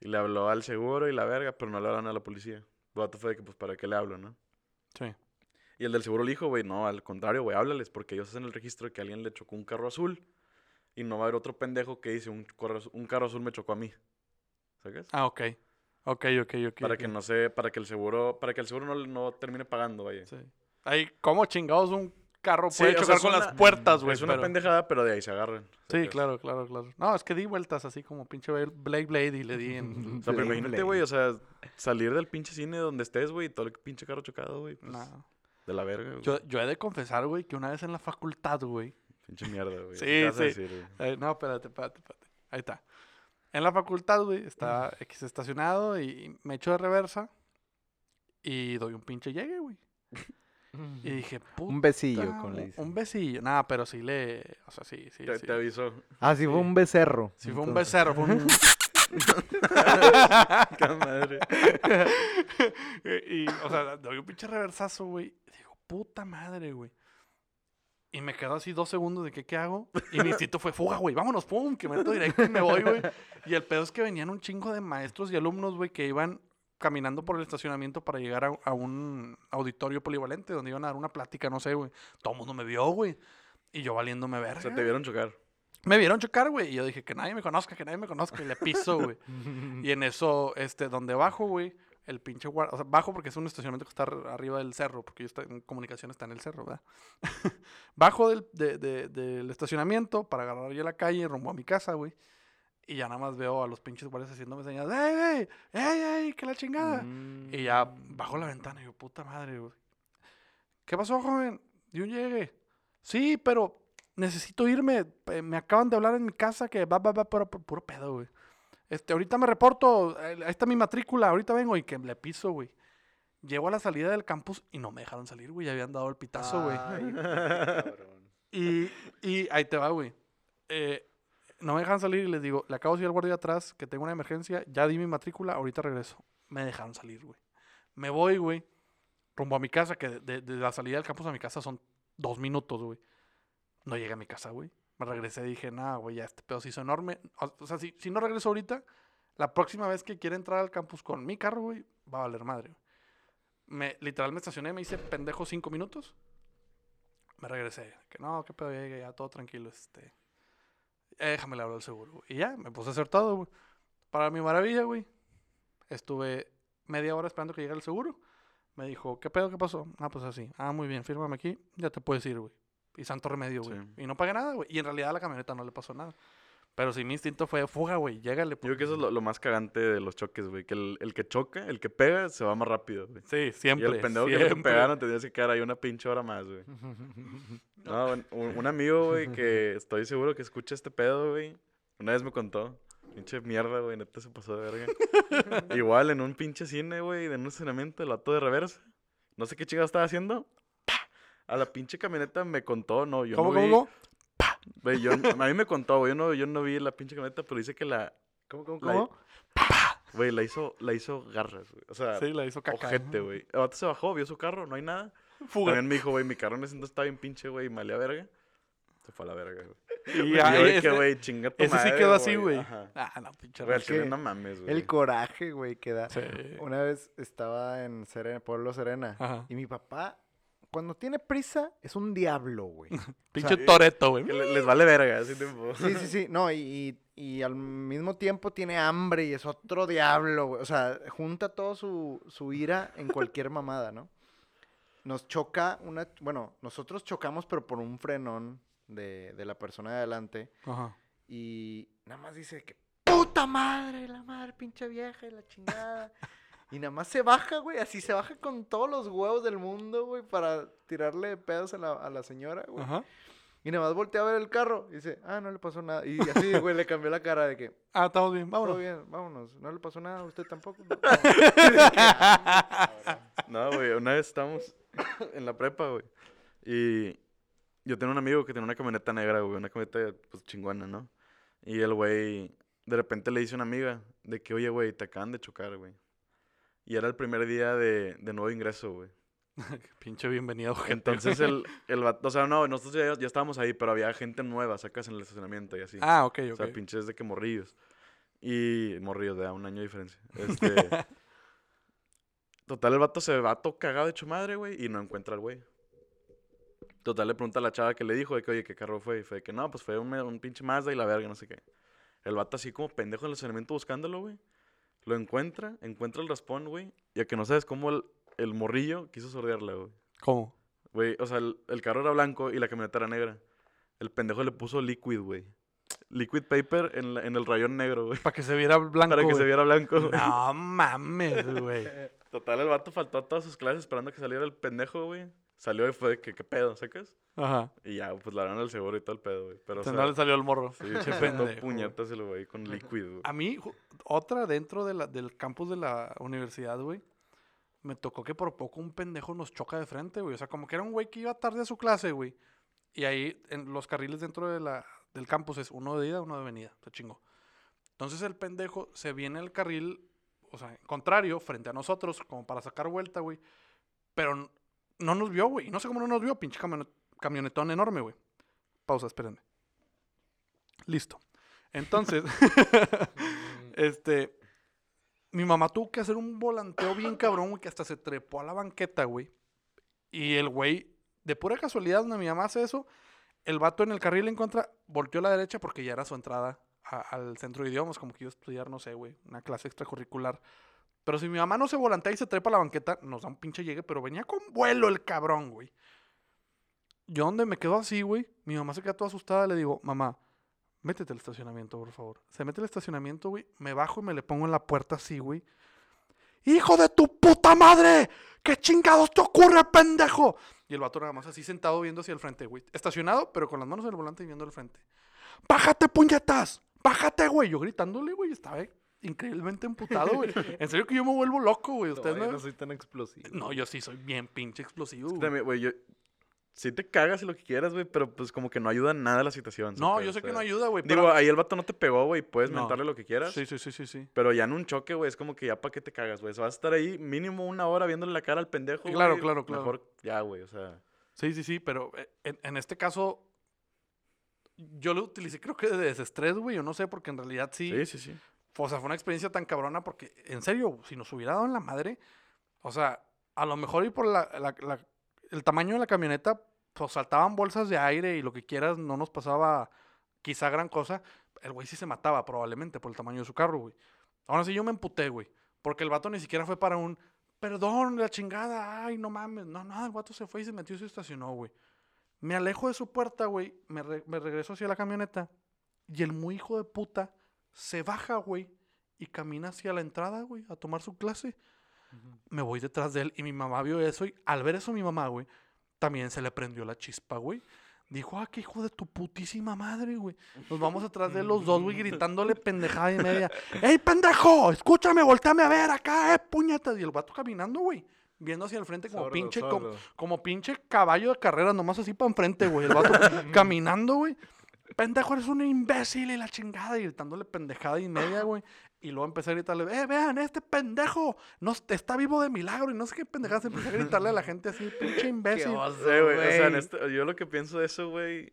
Y le habló al seguro y la verga, pero no le hablaron a la policía. Vato fue de que, pues, ¿para qué le hablo, no?
Sí.
Y el del seguro le dijo, güey, no, al contrario, güey, háblales, porque ellos hacen el registro de que alguien le chocó un carro azul y no va a haber otro pendejo que dice un carro, az- un carro azul me chocó a mí. ¿Sabes?
Ah, ok. Ok, ok, ok.
para que no se, para que el seguro, para que el seguro no, no termine pagando, vaya.
Sí. Ahí, ¿cómo chingados un carro
Sí,
puede
o sea,
chocar con
una-
las puertas, güey?
es una
pero-
pendejada, pero de ahí se agarran.
Sí, claro, claro, claro. No, es que di vueltas así como pinche Blade Blade y le di en...
O sea, pero imagínate, güey, o sea, salir del pinche cine donde estés, güey, y todo el pinche carro chocado, güey. pues,
No.
De la verga, güey.
Yo, yo he de confesar, güey, que una vez en la facultad, güey.
Pinche mierda, güey.
Sí,
¿qué vas a
sí.
decir, güey?
eh, no, espérate, espérate, espérate. Ahí está. En la facultad, güey, está X estacionado y me echo de reversa y doy un pinche llegue, güey. Y dije, puta.
Un besillo, con le
un- besillo. Nada, pero sí le. O sea, sí, sí.
Te,
sí.
te avisó.
Ah, sí, fue un becerro.
Sí, fue un becerro, fue un.
¡Qué madre!
y, o sea, doy un pinche reversazo, güey. Digo, puta madre, güey. Y me quedo así dos segundos de que, ¿qué hago? Y mi instinto fue, fuga, güey, vámonos, pum, que meto directo y me voy, güey. Y el pedo es que venían un chingo de maestros y alumnos, güey, que iban caminando por el estacionamiento para llegar a, a un auditorio polivalente donde iban a dar una plática, no sé, güey. Todo el mundo me vio, güey. Y yo valiéndome
O
verga.
sea, te vieron chocar.
Me vieron chocar, güey. Y yo dije, que nadie me conozca, que nadie me conozca. Y le piso, güey. Y en eso, este, donde bajo, güey, el pinche guardia, o sea, bajo porque es un estacionamiento que está ar- arriba del cerro, porque yo está, en comunicación está en el cerro, ¿verdad? bajo del, de- de- del estacionamiento para agarrar ya la calle rumbo a mi casa, güey. Y ya nada más veo a los pinches guardias haciéndome señas, ¡ey, ey! ¡ey, ey! ¡Que la chingada! Y ya bajo la ventana y yo, puta madre, güey. ¿Qué pasó, joven? De un llegue. Sí, pero necesito irme. Me acaban de hablar en mi casa que va, va, va, puro, puro pedo, güey. Este, ahorita me reporto. Ahí está mi matrícula. Ahorita vengo y que le piso, güey. Llego a la salida del campus y no me dejaron salir, güey. Ya habían dado el pitazo, güey. Y, y ahí te va, güey. Eh, no me dejan salir y les digo, le acabo de decir al guardia atrás que tengo una emergencia, ya di mi matrícula, ahorita regreso. Me dejaron salir, güey. Me voy, güey, rumbo a mi casa, que de, de- la salida del campus a mi casa son dos minutos, güey. No llegué a mi casa, güey. Me regresé y dije, nah, güey, ya este pedo se hizo enorme. O, sea, si, si no regreso ahorita, la próxima vez que quiera entrar al campus con mi carro, güey, va a valer madre. güey. Me, literal me estacioné, me hice pendejo cinco minutos. Me regresé. Que no, qué pedo, llegué, ya todo tranquilo. Este. Eh, déjame le hablo al seguro, güey. Y ya, me puse a hacer todo, güey. Para mi maravilla, güey. Estuve media hora esperando que llegara el seguro. Me dijo, ¿qué pedo, qué pasó? Ah, pues así. Ah, muy bien, fírmame aquí. Ya te puedes ir, güey. Y santo remedio, güey.
Sí.
Y no pagué nada, güey. Y en realidad a la camioneta no le pasó nada. Pero sí, mi instinto fue fuga, güey. Llégale.
Yo creo que eso es lo, lo más cagante de los choques, güey. Que el, el que choca, el que pega, se va más rápido, güey.
Sí, siempre.
y el pendejo que le
siempre.
pegaron tendrías que quedar ahí una pinche hora más, güey. No, un, un- amigo, güey, que estoy seguro que escucha este pedo, güey. Una vez me contó. Pinche mierda, güey, neta se pasó de verga. Igual en un pinche cine, güey, de un estacionamiento, el vato de reversa. No sé qué chingado estaba haciendo. A la pinche camioneta me contó, no, yo
¿Cómo,
no
cómo,
vi.
cómo?
Güey, yo, a mí me contó, güey, yo no, yo no vi la pinche camioneta, pero dice que la...
¿Cómo, cómo,
La-
cómo?
Güey, la hizo, la hizo garras, güey. O sea,
Sí, la hizo caca.
ojete, güey. El vato se bajó, vio su carro, no hay nada.
Fuga.
También me dijo, güey, mi carro en ese entonces estaba bien pinche, güey, y malía verga. Se fue a la verga, güey.
Y
Y
ya,
yo de
ese-
que, güey, chinga tu
ese sí
madre,
quedó así, güey. Ah, no, pinche
Güey,
que
no mames, güey.
El coraje, güey, que da.
Sí.
Una vez estaba en Serena, Pueblo Serena.
Ajá.
Y mi papá, cuando tiene prisa, es un diablo, güey.
Pinche
sea,
Toreto, güey.
Que le- les vale verga, así tiempo.
Sí, sí, sí. No, y, y, y al mismo tiempo tiene hambre y es otro diablo, güey. O sea, junta todo su, su ira en cualquier mamada, ¿no? Nos choca una... Bueno, nosotros chocamos, pero por un frenón de, de la persona de adelante.
Ajá.
Y nada más dice que... ¡Puta madre! La madre pinche vieja y la chingada. Y nada más se baja, güey. Así se baja con todos los huevos del mundo, güey. Para tirarle pedos a la, a la señora, güey.
Ajá.
Y nada más voltea a ver el carro y dice, ah, no le pasó nada. Y así, güey, le cambió la cara de que,
Ah, estamos bien,
todo
vámonos.
bien, vámonos. No le pasó nada a usted tampoco.
No, güey, una vez estábamos en la prepa, güey. Y yo tenía un amigo que tenía una camioneta negra, güey, una camioneta pues chingona, ¿no? Y el güey de repente le dice a una amiga de que, oye, güey, te acaban de chocar, güey. Y era el primer día de, de nuevo ingreso, güey.
Pinche bienvenido, gente.
Entonces el, el vato, o sea, no, nosotros ya, ya estábamos ahí, pero había gente nueva, sacas en el estacionamiento y así.
Ah, ok,
O
ok.
sea, pinches de que morrillos. Y morrillos de un año de diferencia. Este. Total, el vato se va todo cagado hecho madre, güey, y no encuentra al güey. Total, le pregunta a la chava que le dijo de que, oye, ¿qué carro fue? Y fue de que no, pues fue un, un pinche Mazda y la verga, no sé qué. El vato así como pendejo en el estacionamiento buscándolo, güey. Lo encuentra, encuentra el raspón, güey. Y a que no sabes cómo el, el morrillo quiso sordearla, güey.
¿Cómo?
Güey, o sea, el, el carro era blanco y la camioneta era negra. El pendejo le puso liquid, güey. Liquid paper en, la- en el rayón negro, güey.
Para que se viera blanco.
Para que se viera blanco, güey.
No mames, güey.
Total, el vato faltó a todas sus clases esperando que saliera el pendejo, güey. Salió y fue de que, ¿qué pedo, sacas?
Ajá.
Y ya, pues la el seguro y todo el pedo, güey. Pero, o sea,
no le salió el morro.
sí, se fue
pendejo,
todo
güey.
puñetas con liquid, güey.
A mí, otra dentro de la, del campus de la universidad, güey. Me tocó que por poco un pendejo nos choca de frente, güey. O sea, como que era un güey que iba tarde a su clase, güey. Y ahí, en los carriles dentro de la, del campus es uno de ida, uno de venida. Se chingó. Entonces el pendejo se viene al carril, o sea, contrario, frente a nosotros, como para sacar vuelta, güey. Pero no nos vio, güey. No sé cómo no nos vio, pinche camionet- camionetón enorme, güey. Pausa, espérenme. Listo. Entonces, este, mi mamá tuvo que hacer un volanteo bien cabrón, güey, que hasta se trepó a la banqueta, güey. Y el güey, de pura casualidad, donde mi mamá hace eso, el vato en el carril en contra volteó a la derecha porque ya era su entrada al centro de idiomas, como que iba a estudiar, no sé, güey, una clase extracurricular. Pero si mi mamá no se volantea y se trepa a la banqueta, nos da un pinche llegue, pero venía con vuelo el cabrón, güey. Yo donde me quedo así, güey, mi mamá se queda toda asustada, le digo, mamá, métete al estacionamiento, por favor. Se mete al estacionamiento, güey, me bajo y me le pongo en la puerta así, güey. ¡Hijo de tu puta madre! ¿Qué chingados te ocurre, pendejo? Y el vato nada más así sentado viendo hacia el frente, güey. Estacionado, pero con las manos en el volante y viendo al frente. ¡Bájate, puñetas! ¡Bájate, güey! Yo gritándole, güey, estaba increíblemente emputado, güey. En serio que yo me vuelvo loco, güey. Ustedes
No, yo
no...
no soy tan explosivo.
No, yo sí soy bien pinche explosivo,
Es que
güey.
también, güey, yo... Sí te cagas y lo que quieras, güey, pero pues como que no ayuda nada la situación.
No, yo
O
sé que no ayuda, güey.
Digo,
pero-
ahí el vato no te pegó, güey, puedes
No.
mentarle lo que quieras.
Sí, sí, sí, sí, sí.
Pero ya en un choque, güey, es como que ya para qué te cagas, güey. O sea, vas a estar ahí mínimo una hora viéndole la cara al pendejo.
Claro, claro, claro.
Mejor ya, güey, o sea.
Sí, sí, sí, pero eh, en, en este caso yo lo utilicé creo que de desestrés, güey, yo no sé, porque en realidad sí,
Sí, sí, sí.
O sea, fue una experiencia tan cabrona porque, en serio, si nos hubiera dado en la madre, o sea, a lo mejor y por la, la- el tamaño de la camioneta, pues saltaban bolsas de aire y lo que quieras, no nos pasaba quizá gran cosa, el güey sí se mataba probablemente por el tamaño de su carro, güey. Ahora sí yo me emputé, güey, porque el vato ni siquiera fue para un, perdón, la chingada, ay, no mames, no, nada, el vato se fue y se metió y se estacionó, güey. Me alejo de su puerta, güey, me, re- me regreso hacia la camioneta y el muy hijo de puta se baja, güey, y camina hacia la entrada, güey, a tomar su clase. Me voy detrás de él y mi mamá vio eso y al ver eso mi mamá, güey, también se le prendió la chispa, güey. Dijo, ah, qué hijo de tu putísima madre, güey. Nos vamos atrás de él los dos, güey, gritándole pendejada y media. ¡Ey, pendejo! Escúchame, volteame a ver acá, eh, puñetas. Y el vato caminando, güey. Viendo hacia el frente como
Sordo,
pinche, com-
sordo.
como pinche caballo de carrera, nomás así para enfrente, güey. El vato caminando, güey. Pendejo, eres un imbécil y la chingada. Y gritándole pendejada y media, güey. Y luego empecé a gritarle, eh, vean, este pendejo no est- está vivo de milagro. Y no sé qué pendejada. Empecé a gritarle a la gente así, pinche imbécil.
oso,
Sí, güey. O sea, en este- yo lo que pienso de eso, güey.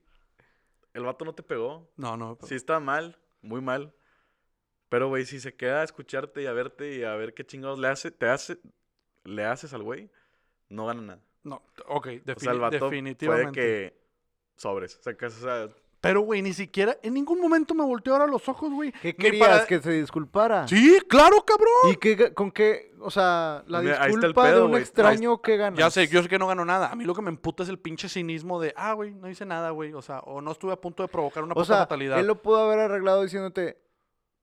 El vato no te pegó.
No, no.
Sí está mal, muy mal. Pero, güey, si se queda a escucharte y a verte y a ver qué chingados le hace, te hace, le haces al güey, no gana nada.
No, ok,
O sea, el
defini-
vato
definitivamente.
puede que sobres. O sea, que, o sea,
Pero, güey, ni siquiera, en ningún momento me volteó ahora los ojos, güey.
¿Qué querías?
para-
¿Que se disculpara?
Sí, claro, cabrón.
¿Y qué, con qué? O sea, la
Mira, ahí está el
disculpa de un extraño que gana.
Ya sé, yo sé que no gano nada. A mí lo que me emputa es el pinche cinismo de, ah, güey, no hice nada, güey. O sea, o no estuve a punto de provocar una
O
puta
sea,
fatalidad.
él lo pudo haber arreglado diciéndote,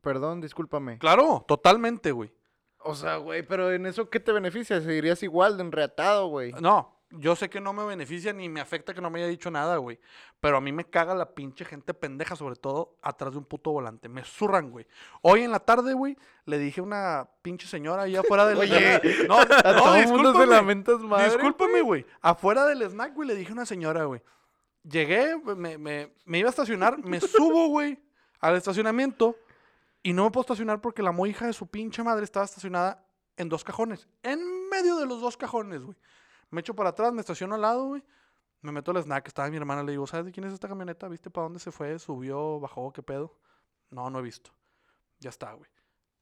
perdón, discúlpame.
Claro, totalmente, güey.
O sea, güey, pero en eso, ¿qué te beneficia? Seguirías igual de enreatado, güey.
No, yo sé que no me beneficia ni me afecta que no me haya dicho nada, güey. Pero a mí me caga la pinche gente pendeja, sobre todo atrás de un puto volante. Me zurran, güey. Hoy en la tarde, güey, le dije a una pinche señora ahí afuera del...
Oye,
no,
A
no,
todo se
discúlpame.
lamentas madre.
Discúlpame, güey. Afuera del snack, güey, le dije a una señora, güey. Llegué, me, me, me iba a estacionar, me subo, güey, al estacionamiento y no me puedo estacionar porque la muy hija de su pinche madre estaba estacionada en dos cajones. En medio de los dos cajones, güey. Me echo para atrás, me estaciono al lado, güey. Me meto al snack, estaba mi hermana, le digo, ¿sabes de quién es esta camioneta? ¿Viste para dónde se fue? ¿Subió? ¿Bajó? ¿Qué pedo? No, no he visto. Ya está, güey.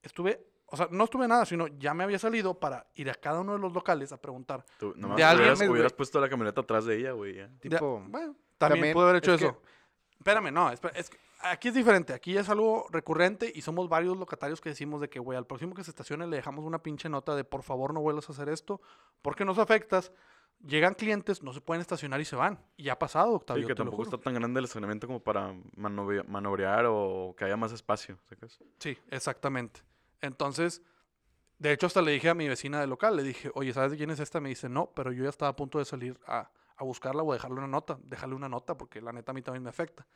Estuve, o sea, no estuve nada, sino ya me había salido para ir a cada uno de los locales a preguntar.
Tú, nomás
De alguien,
hubieras,
güey.
hubieras puesto la camioneta atrás de ella, güey. ya.
De-
Tipo,
bueno, también,
también
pude haber hecho
es que-
eso. Espérame, no, espera, es que aquí es diferente. Aquí es algo recurrente y somos varios locatarios que decimos de que, güey, al próximo que se estacione le dejamos una pinche nota de por favor no vuelvas a hacer esto porque nos afectas. Llegan clientes, no se pueden estacionar y se van. Y ha pasado,
Sí,
Octavio.
que
te lo
tampoco está tan grande el estacionamiento como para manobrear o que haya más espacio. ¿sacas?
Sí, exactamente. Entonces, de hecho, hasta le dije a mi vecina del local, le dije, oye, ¿sabes de quién es esta? Me dice, no, pero yo ya estaba a punto de salir a, a buscarla o a dejarle una nota. Dejarle una nota porque la neta a mí también me afecta.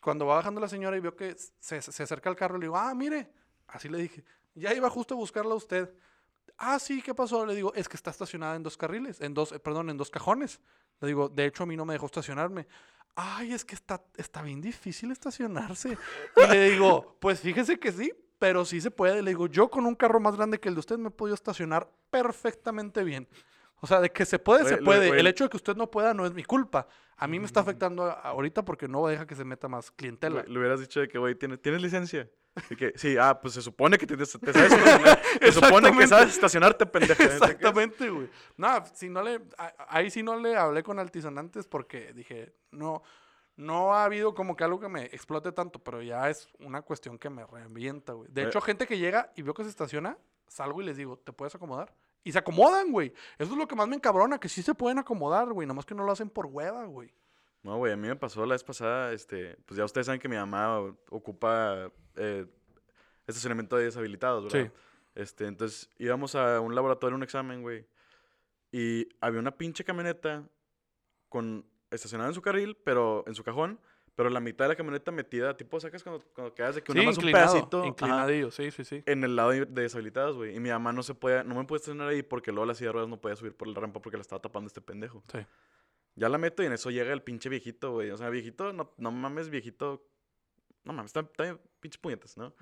Cuando va bajando la señora y veo que se, se acerca al carro, le digo, ah, mire, así le dije, ya iba justo a buscarla a usted. Ah, sí, ¿qué pasó? Le digo, es que está estacionada en dos carriles, en dos, eh, perdón, en dos cajones. Le digo, de hecho a mí no me dejó estacionarme. Ay, es que está, está bien difícil estacionarse. Y le digo, pues fíjese que sí, pero sí se puede. Le digo, yo con un carro más grande que el de usted me he podido estacionar perfectamente bien. O sea, de que se puede, se
Oye,
puede.
oye,
El hecho de que usted no pueda no es mi culpa. A mí me está afectando ahorita porque no deja que se meta más clientela.
Le, hubieras dicho de que, güey, ¿tienes, ¿tienes licencia? Y que, sí, ah, pues se supone que te, te sabes estacionar. Se supone que sabes estacionarte, pendeja.
Exactamente, güey. No, si no le, a- ahí sí no le hablé con altisonantes porque dije, no, no ha habido como que algo que me explote tanto, pero ya es una cuestión que me revienta, güey. De
Oye.
hecho, gente que llega y veo que se estaciona, salgo y les digo, ¿te puedes acomodar? Y se acomodan, güey. Eso es lo que más me encabrona, que sí se pueden acomodar, güey. Nomás que no lo hacen por hueva, güey.
No, güey, a mí me pasó la vez pasada, este, pues ya ustedes saben que mi mamá ocupa eh, estacionamiento de deshabilitados, ¿verdad?
Sí.
Este, entonces íbamos a un laboratorio, un examen, güey, y había una pinche camioneta con estacionada en su carril, pero en su cajón, pero la mitad de la camioneta metida, tipo, sacas cuando, cuando quedas de que una
Sí,
más un pedacito, ajá,
inclinadillo, sí, sí, sí.
en el lado de de deshabilitados, güey, y mi mamá no se puede, no me puede estacionar ahí porque luego la silla de ruedas no podía subir por la rampa porque la estaba tapando este pendejo.
Sí.
Ya la meto y en eso llega el pinche viejito, güey. O sea, viejito, no, no mames, viejito. No mames, está, está pinche puñetas, ¿no?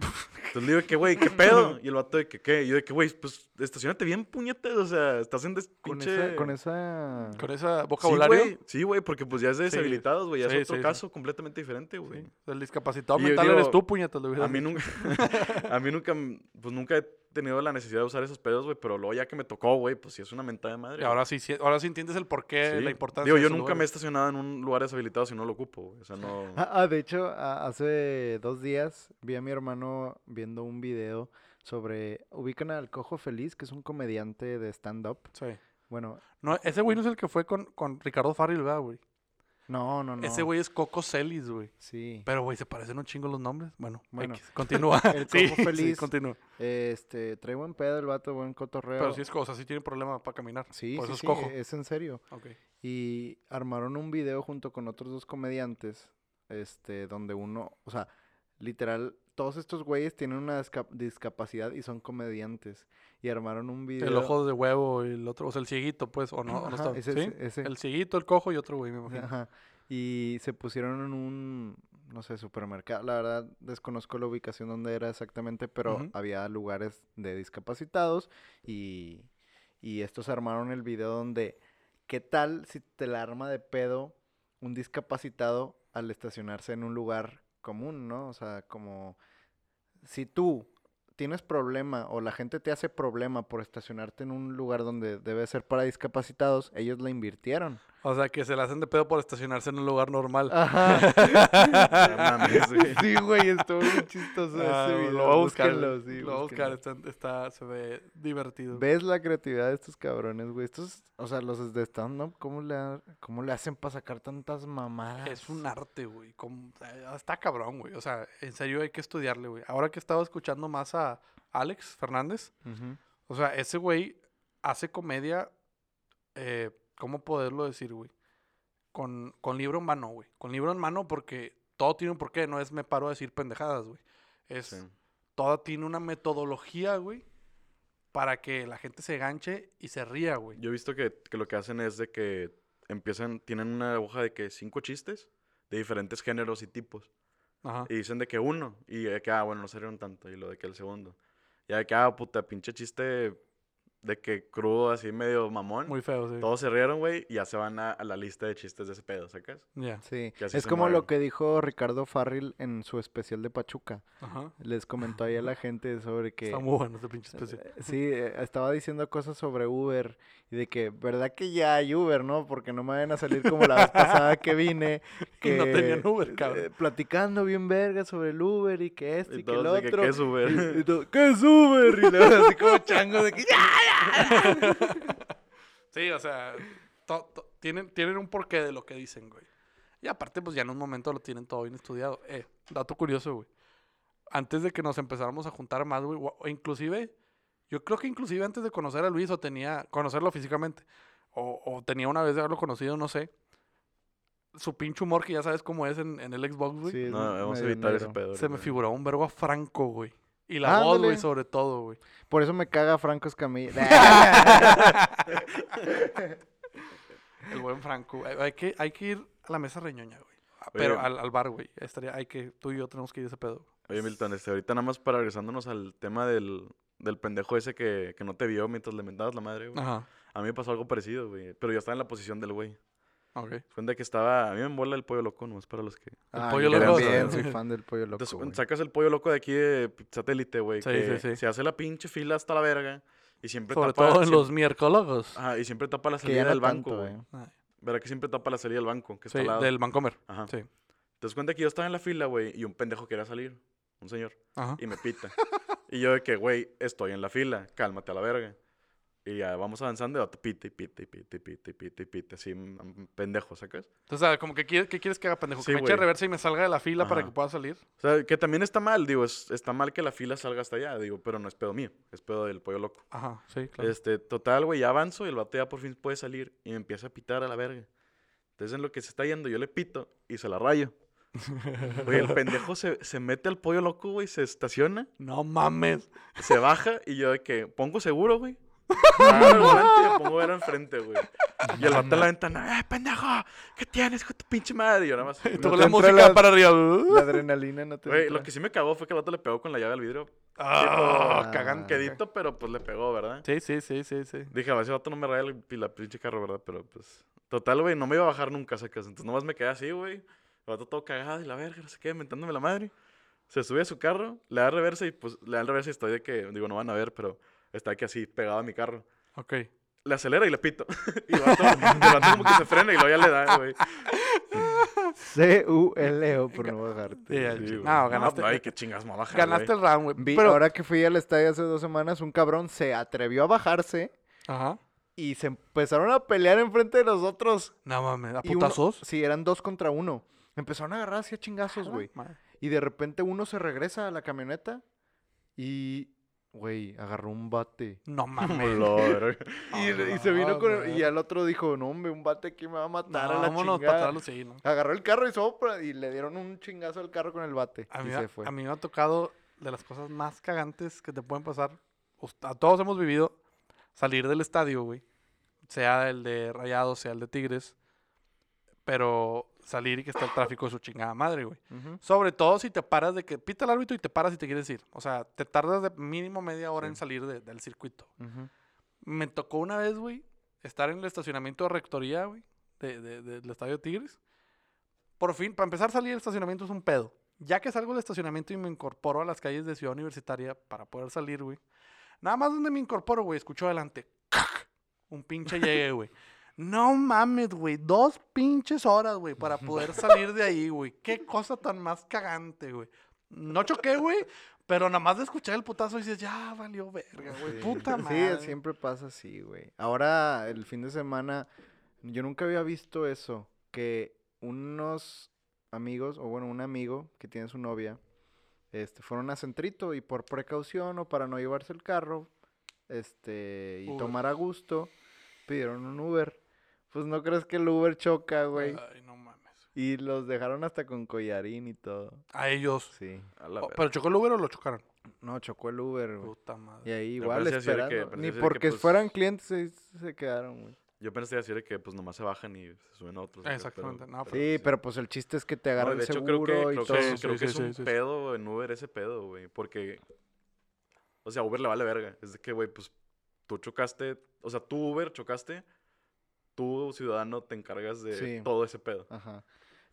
Entonces le digo que, güey, ¿qué pedo? Y el vato de que, ¿qué? Y yo de que, güey, pues estacionate bien puñetas. O sea, estás en des
Con
pinche...
esa, con esa...
Con
Sí,
vocabulario,
güey. Sí, güey, porque pues ya es de
Sí.
deshabilitados, güey. Ya
Sí,
es otro
sí, sí.
caso completamente diferente, güey.
sí, el discapacitado
Y
mental
digo,
eres tú, puñetas. hubiera
A mí nunca, a mí nunca, pues nunca he tenido la necesidad de usar esos pedos, güey. Pero luego ya que me tocó, güey, pues sí es una mentada de madre.
Y ahora sí, sí, ahora sí entiendes el porqué,
Sí.
la importancia.
Digo,
de
yo
esos
nunca me he estacionado en un lugar deshabilitado si no lo ocupo, güey. O sea, no...
Ah, de hecho, a- hace dos días vi a mi hermano viendo un video sobre... Ubican al Cojo Feliz, que es un comediante de stand-up.
Sí.
Bueno,
No, ese güey no es el que fue con, con Ricardo Farril, ¿verdad, güey?
No, no, no.
Ese güey es Coco Celis, güey.
Sí.
Pero, güey, se parecen un chingo los nombres. Bueno,
Bueno.
X, continúa.
El Coco
sí,
Feliz.
continúa.
Este, trae buen pedo el vato, buen cotorreo.
Pero sí es cosa, sí tiene problema para caminar.
Sí,
Por
sí,
eso es
sí,
cojo.
es en serio.
Ok.
Y armaron un video junto con otros dos comediantes, este, donde uno, o sea, literal, todos estos güeyes tienen una disca- discapacidad y son comediantes. Y armaron un video.
El ojo de huevo y el otro, o sea, el cieguito, pues, o no, no está.
ese-
¿Sí?
ese- ese.
El cieguito, el cojo y otro güey, me imagino.
Ajá. Y se pusieron en un, no sé, supermercado. La verdad, desconozco la ubicación donde era exactamente, pero
Ujú.
había lugares de discapacitados y, y estos armaron el video donde, ¿qué tal si te la arma de pedo un discapacitado al estacionarse en un lugar común, ¿no? O sea, como si tú tienes problema o la gente te hace problema por estacionarte en un lugar donde debe ser para discapacitados, ellos la invirtieron.
O sea, que se le hacen de pedo por estacionarse en un lugar normal.
Ajá.
No mames, güey.
Sí, güey, estuvo muy chistoso
Ah,
ese video.
lo voy a buscar.
búsquenlo, sí,
lo voy a buscar, está, está- se ve divertido.
¿Ves la creatividad de estos cabrones, güey? Estos, o sea, los de stand-up, ¿cómo le, ha- ¿cómo le hacen para sacar tantas mamadas?
Es un arte, güey. como- eh, Está cabrón, güey. O sea, en serio hay que estudiarle, güey. Ahora que estaba escuchando más a Alex Fernández, o sea, ese güey hace comedia eh, ¿cómo poderlo decir, güey? Con, con libro en mano, güey. Con libro en mano porque todo tiene un porqué, no es me paro a decir pendejadas, güey. Es,
Sí.
todo tiene una metodología, güey, para que la gente se ganche y se ría, güey.
Yo he visto que, que lo que hacen es de que empiezan, tienen una hoja de que cinco chistes de diferentes géneros y tipos.
Ajá.
Y dicen de que uno, y de que, ah, bueno, no se rieron tanto, y lo de que el segundo. Ya de que, ah, puta, pinche chiste de que crudo, así medio mamón.
Muy feo, sí.
Todos se rieron, güey, y ya se van a, a la lista de chistes de ese pedo, ¿sacas?
Ya.
Sí,
Que
es como lo que dijo Ricardo Farril en su especial de Pachuca.
Ajá.
Les comentó ahí a la gente sobre que...
Está muy bueno ese pinche especial.
Eh, Sí, eh, estaba diciendo cosas sobre Uber y de que, ¿verdad que ya hay Uber, no? Porque no me vayan a salir como la vez pasada que vine.
Y no
que,
tenían Uber,
eh,
cabrón.
platicando bien verga sobre el Uber y que esto y,
Y
que el
que,
otro.
¿qué es Uber?
Y- y todo, ¿Qué es Uber? Y luego así como chango de que ¡ya!
Sí, o sea, to- to- tienen, tienen un porqué de lo que dicen, güey. Y aparte, pues ya en un momento lo tienen todo bien estudiado. Eh, dato curioso, güey. Antes de que nos empezáramos a juntar más, güey, o inclusive, yo creo que inclusive antes de conocer a Luis o tenía, conocerlo físicamente, o, o tenía una vez de haberlo conocido, no sé, su pinche humor, que ya sabes cómo es en, en el Xbox, güey,
Sí,
No, vamos a evitar ese
negro.
pedo.
se me figuró un verbo a Franco, güey. Y la voz, güey, sobre todo, güey.
Por eso me caga Franco Escamilla.
El buen Franco. Hay, que, hay que ir a la mesa reñoña, güey. Ah, Pero al, al bar, güey. Estaría, hay que, tú y yo tenemos que ir a ese pedo.
Oye, Milton, este, ahorita nada más para regresándonos al tema del, del pendejo ese que, que no te vio mientras le mentabas la madre, güey.
Ajá.
A mí me pasó algo parecido, güey. Pero yo estaba en la posición del güey.
Ok.
Cuenta que estaba. A mí me embola el pollo loco, nomás para los que.
Ah,
pollo
yo
loco,
también soy fan del pollo loco.
Entonces, sacas el pollo loco de aquí de satélite, güey.
Sí,
que
sí, sí.
Se hace la pinche fila hasta la verga. Y siempre
Sobre
tapa.
todo en los miércoles.
Ajá, y siempre tapa la salida
no
del banco, güey. ¿Verdad que siempre tapa la salida del banco? Que está
Sí,
al lado.
del Vancomer.
Ajá.
Sí.
Entonces cuenta que yo estaba en la fila, güey, y un pendejo quería salir. Un señor.
Ajá.
Y me pita. y yo de que, güey, estoy en la fila. Cálmate a la verga. Y ya vamos avanzando y otro y pita y pita y pita. Así, mm, mm, pendejo, ¿sacas?
Entonces, ¿sabes? Como que quieres, ¿qué quieres que haga, pendejo?
Sí,
que me eche reversa y me salga de la fila para
Ajá.
que pueda salir.
O sea, que también está mal, digo, es, está mal que la fila salga hasta allá, digo, pero no es pedo mío, es pedo del pollo loco.
Ajá, sí, claro.
Este, total, güey, ya avanzo y el vato ya por fin puede salir y me empieza a pitar a la verga. Entonces, en lo que se está yendo, yo le pito y se la rayo. Güey, el pendejo se, se mete al pollo loco, güey, se estaciona,
No mames.
se baja y yo de que pongo seguro, güey. El volante y me pongo a ver enfrente, güey. Y el vato en la ventana, ¡eh, pendejo! ¿Qué tienes con tu pinche madre? Y yo nada más.
Y
No
la música
la-
para arriba.
La adrenalina no te
Güey, lo que sí me cagó fue que el vato le pegó con la llave al vidrio.
Ah,
Ah.
cagante.
Quedito, pero pues le pegó, ¿verdad?
Sí, sí, sí, sí, sí.
Dije, a ver si el vato no me raya el, la pinche carro, ¿verdad? Pero pues. Total, güey, no me iba a bajar nunca, sacas. Entonces nomás me quedé así, güey. El vato todo cagado y la verga, no sé qué, mentándome la madre. Se sube a su carro, le da reversa y pues le da reversa y estoy de que, digo, no van a ver, pero está aquí así pegado a mi carro.
Ok.
Le acelera y le pito. y el vato como que se frena y luego ya le da, güey.
C-U-L-O por no bajarte.
Al
Sí.
No, ganaste.
Ay, qué chingas me va a bajar,
Ganaste el round, güey.
Vi,
Pero,
ahora que fui al estadio hace dos semanas, un cabrón se atrevió a bajarse
Ajá.
y se empezaron a pelear enfrente de los otros.
No mames, ¿a
uno-
putazos?
sí, eran dos contra uno. Empezaron a agarrar así a chingazos, güey. Y de repente uno se regresa a la camioneta y, güey, agarró un bate.
No mames.
Y, y se vino con...
güey.
Y al otro dijo, no, hombre, un bate aquí me va a matar a la
Vámonos
chingada.
para atrás, sí, ¿no?
Agarró el carro y sopra y le dieron un chingazo al carro con el bate.
A
y
mí,
se
me-
fue.
a mí me ha tocado de las cosas más cagantes que te pueden pasar. A todos hemos vivido salir del estadio, güey. Sea el de Rayados, sea el de Tigres. Pero salir y que está el tráfico de su chingada madre, güey.
Ujú.
Sobre todo si te paras de que pita el árbitro y te paras y te quieres ir. O sea, te tardas de mínimo media hora en salir de- del circuito.
Ujú.
Me tocó una vez, güey, estar en el estacionamiento de rectoría, güey, de, de- de- del estadio Tigres. Por fin, para empezar a salir del estacionamiento es un pedo. Ya que salgo del estacionamiento y me incorporo a las calles de Ciudad Universitaria para poder salir, güey. Nada más donde me incorporo, güey, escucho adelante. ¡cac! Un pinche llegue, güey. No mames, güey. Dos pinches horas, güey, para poder salir de ahí, güey. Qué cosa tan más cagante, güey. No choqué, güey, pero nada más de escuchar el putazo dices, ya valió verga, güey.
Sí.
Puta
Sí,
madre.
siempre pasa así, güey. Ahora, el fin de semana, yo nunca había visto eso, que unos amigos, o bueno, un amigo que tiene su novia, este, fueron a Centrito y por precaución o para no llevarse el carro, este, y tomar a gusto, pidieron un Uber. Pues no crees que el Uber choca, güey.
Ay, no mames.
Y los dejaron hasta con collarín y todo.
A ellos.
Sí.
A la
Oh. ¿Pero chocó el Uber o lo chocaron?
No, chocó el Uber, güey.
Puta
Y
madre.
ahí
Yo
igual
que-
esperando.
pensé
Ni
que,
porque
pues-
fueran clientes se, se quedaron, güey.
Yo pensé decir que pues nomás se bajan y se suben a otros.
Exactamente, no,
Sí, pero pues el chiste es que te
No,
agarran
de
el
hecho,
seguro
creo que,
y
creo
todo.
que,
Sí,
creo
sí,
que es
sí,
un
sí, sí.
pedo en Uber ese pedo, güey. Porque, o sea, Uber le vale verga. Es de que, güey, pues tú chocaste, o sea, tú Uber chocaste, tú ciudadano te encargas de
Sí.
todo ese pedo.
Ajá.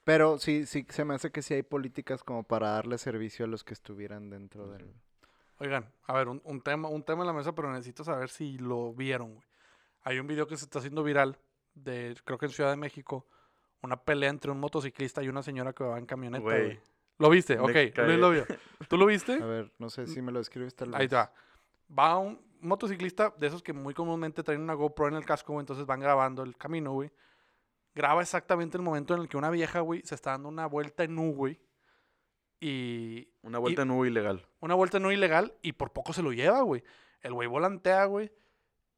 Pero sí, sí, se me hace que sí hay políticas como para darle servicio a los que estuvieran dentro del...
Oigan, a ver, un, un tema, un tema en la mesa, pero necesito saber si lo vieron, güey. Hay un video que se está haciendo viral de, creo que en Ciudad de México, una pelea entre un motociclista y una señora que va en camioneta,
Güey.
güey. ¿Lo viste?
Me
Ok, Luis
cagué.
lo vio. ¿Tú lo viste?
A ver, no sé si me lo escribes tal vez.
Ahí va. Va un motociclista de esos que muy comúnmente traen una GoPro en el casco, güey, entonces van grabando el camino, güey. Graba exactamente el momento en el que una vieja, güey, se está dando una vuelta en U, güey. Y
Una vuelta en Uber ilegal.
una vuelta no ilegal y por poco se lo lleva, güey. El güey volantea, güey,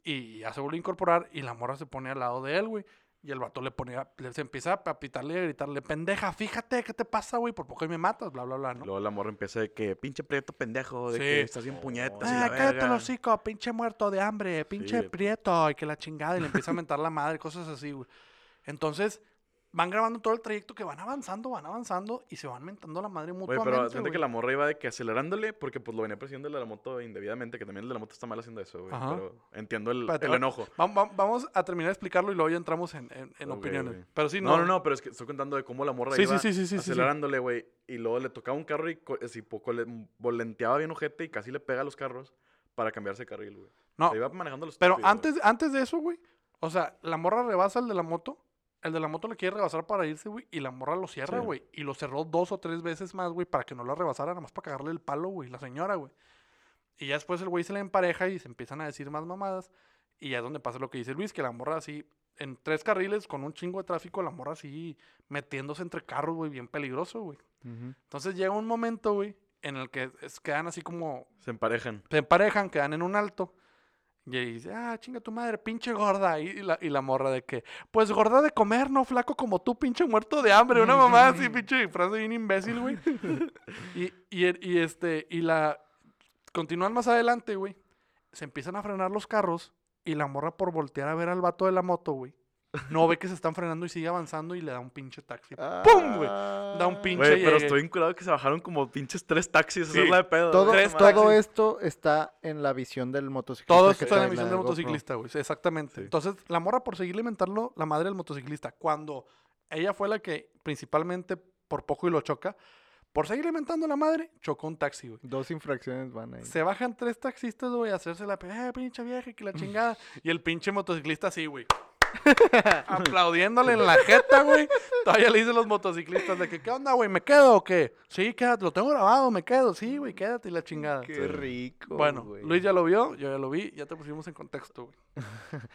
y ya se vuelve a incorporar y la morra se pone al lado de él, güey. Y el vato le pone, a- le, se empieza a pitarle y a gritarle, pendeja, fíjate, ¿qué te pasa, güey? Por poco y me matas, bla, bla, bla, ¿no?
Luego la morra empieza de que pinche prieto pendejo, de
Sí.
que estás bien puñetas
Ah,
la
cállate los hocico, pinche muerto de hambre, pinche prieto, y que la chingada, y le empieza a mentar la madre, cosas así, güey. Entonces, van grabando todo el trayecto que van avanzando, van avanzando, y se van mentando la madre
Güey,
mutuamente,
pero siente
güey.
que la morra iba de que acelerándole porque pues lo venía persiguiendo el de la moto indebidamente, que también el de la moto está mal haciendo eso, güey.
Ajá.
Pero entiendo el,
Espérate,
el enojo.
Va- va- Vamos a terminar de explicarlo y luego ya entramos en, en- opiniones.
güey.
Pero sí, no.
No, no, no, pero es que estoy contando de cómo la morra
Sí,
iba
sí, sí,
acelerándole, güey. Y luego le tocaba un carro y así poco le volenteaba bien ojete y casi le pega a los carros para cambiarse de carril, güey.
No,
Se iba manejando los
pero antes, antes de eso, güey, o sea, la morra rebasa al de la moto, el de la moto le quiere rebasar para irse, güey, y la morra lo cierra,
Sí.
güey, y lo cerró dos o tres veces más, güey, para que no la rebasara, nada más para cagarle el palo, güey, la señora, güey. Y ya después el güey se le empareja y se empiezan a decir más mamadas, y ya es donde pasa lo que dice Luis, que la morra así, en tres carriles, con un chingo de tráfico, la morra así, metiéndose entre carros, güey, bien peligroso, güey. Entonces llega un momento, güey, en el que es- quedan así como
Se emparejan.
se emparejan, quedan en un alto. Y ahí dice, ah, chinga tu madre, pinche gorda. Y la, y la morra de que, pues gorda de comer, no flaco como tú, pinche muerto de hambre. Una mamá así, pinche frase bien imbécil, güey. y, y, el- y este, y la. Continúan más adelante, güey. Se empiezan a frenar los carros. Y la morra por voltear a ver al vato de la moto, güey. No ve que se están frenando y sigue avanzando y le da un pinche taxi. ¡Pum, güey! Da un pinche
Güey, pero estoy vinculado que se bajaron como pinches tres taxis
Sí.
hacerla de pedo.
Todo.
Tres
esto está en la visión del motociclista.
Todo está en la visión del motociclista, güey. sí, Exactamente.
Sí.
Entonces, la morra por seguirle mentarlo, la madre del motociclista, cuando ella fue la que principalmente por poco y lo choca, por seguirle mentando a la madre, chocó un taxi, güey.
Dos infracciones van ahí.
Se bajan tres taxistas, güey, a hacerse la eh, pinche vieja, que la chingada. y el pinche motociclista así, güey. Aplaudiéndole en la jeta, güey. Todavía le dicen los motociclistas de que, ¿qué onda, güey? ¿Me quedo o qué? Sí, quédate, lo tengo grabado, me quedo. Sí, güey, quédate y la chingada.
Qué rico.
Bueno,
güey.
Luis ya lo vio, yo ya lo vi, ya te pusimos en contexto, güey.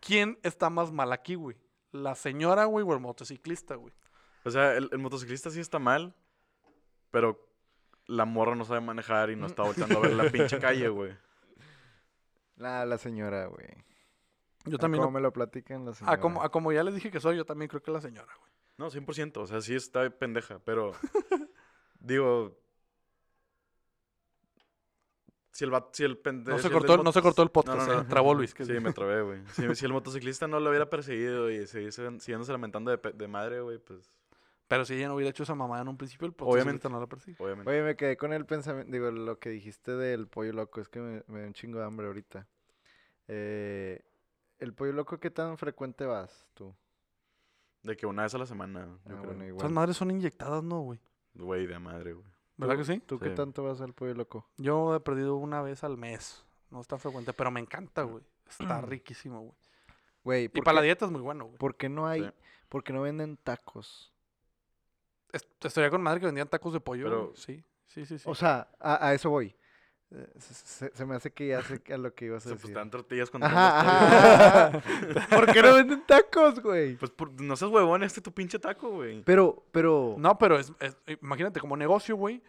¿Quién está más mal aquí, güey? ¿La señora, güey, o el motociclista, güey?
O sea, el, el motociclista sí está mal, pero la morra no sabe manejar y no está volteando a ver la pinche calle, güey.
La, la señora, güey.
Yo
A
también.
cómo
no-
me lo platican la señora.
a, como, a como ya les dije que soy, yo también creo que la señora, güey.
No, 100%, o sea, sí está pendeja, pero digo... Si el, si el pendejo...
No se, cortó, no se cortó el podcast,
no, no.
eh, trabó Luis. que
Sí, me trabé, güey. Si, si el motociclista no lo hubiera perseguido y siguiese siguiéndose lamentando de, de madre, güey, pues
Pero si ella no hubiera hecho esa mamada en un principio, el
Obviamente.
no la persigue.
obviamente.
Oye, me quedé con el pensamiento, digo, lo que dijiste del pollo loco, es que me, me da un chingo de hambre ahorita. Eh, ¿El pollo loco qué tan frecuente vas tú?
De que una vez a la semana, yo
Ah,
creo.
bueno,
Esas madres son inyectadas, ¿no, güey?
Güey, de madre, güey.
¿Verdad
¿Tú-
que sí?
¿Tú qué tanto vas al pollo loco?
Yo he perdido una vez al mes. No es tan frecuente, pero me encanta, güey. Está riquísimo, güey.
Güey,
Y
¿por,
para la dieta es muy bueno, güey.
por qué no hay,
Sí.
por qué no venden tacos?
Es- Estaría con madre que vendían tacos de pollo.
Pero-.
Sí, sí, sí. sí.
O sea, a, a eso voy. Se, me hace que ya sé a lo que ibas a
Se pues
decir.
dan tortillas con
Ajá, ajá. ¿Por qué no venden tacos, güey?
Pues por- no seas huevón, este es tu pinche taco, güey.
Pero, pero...
No, pero es, es- imagínate, como negocio, güey.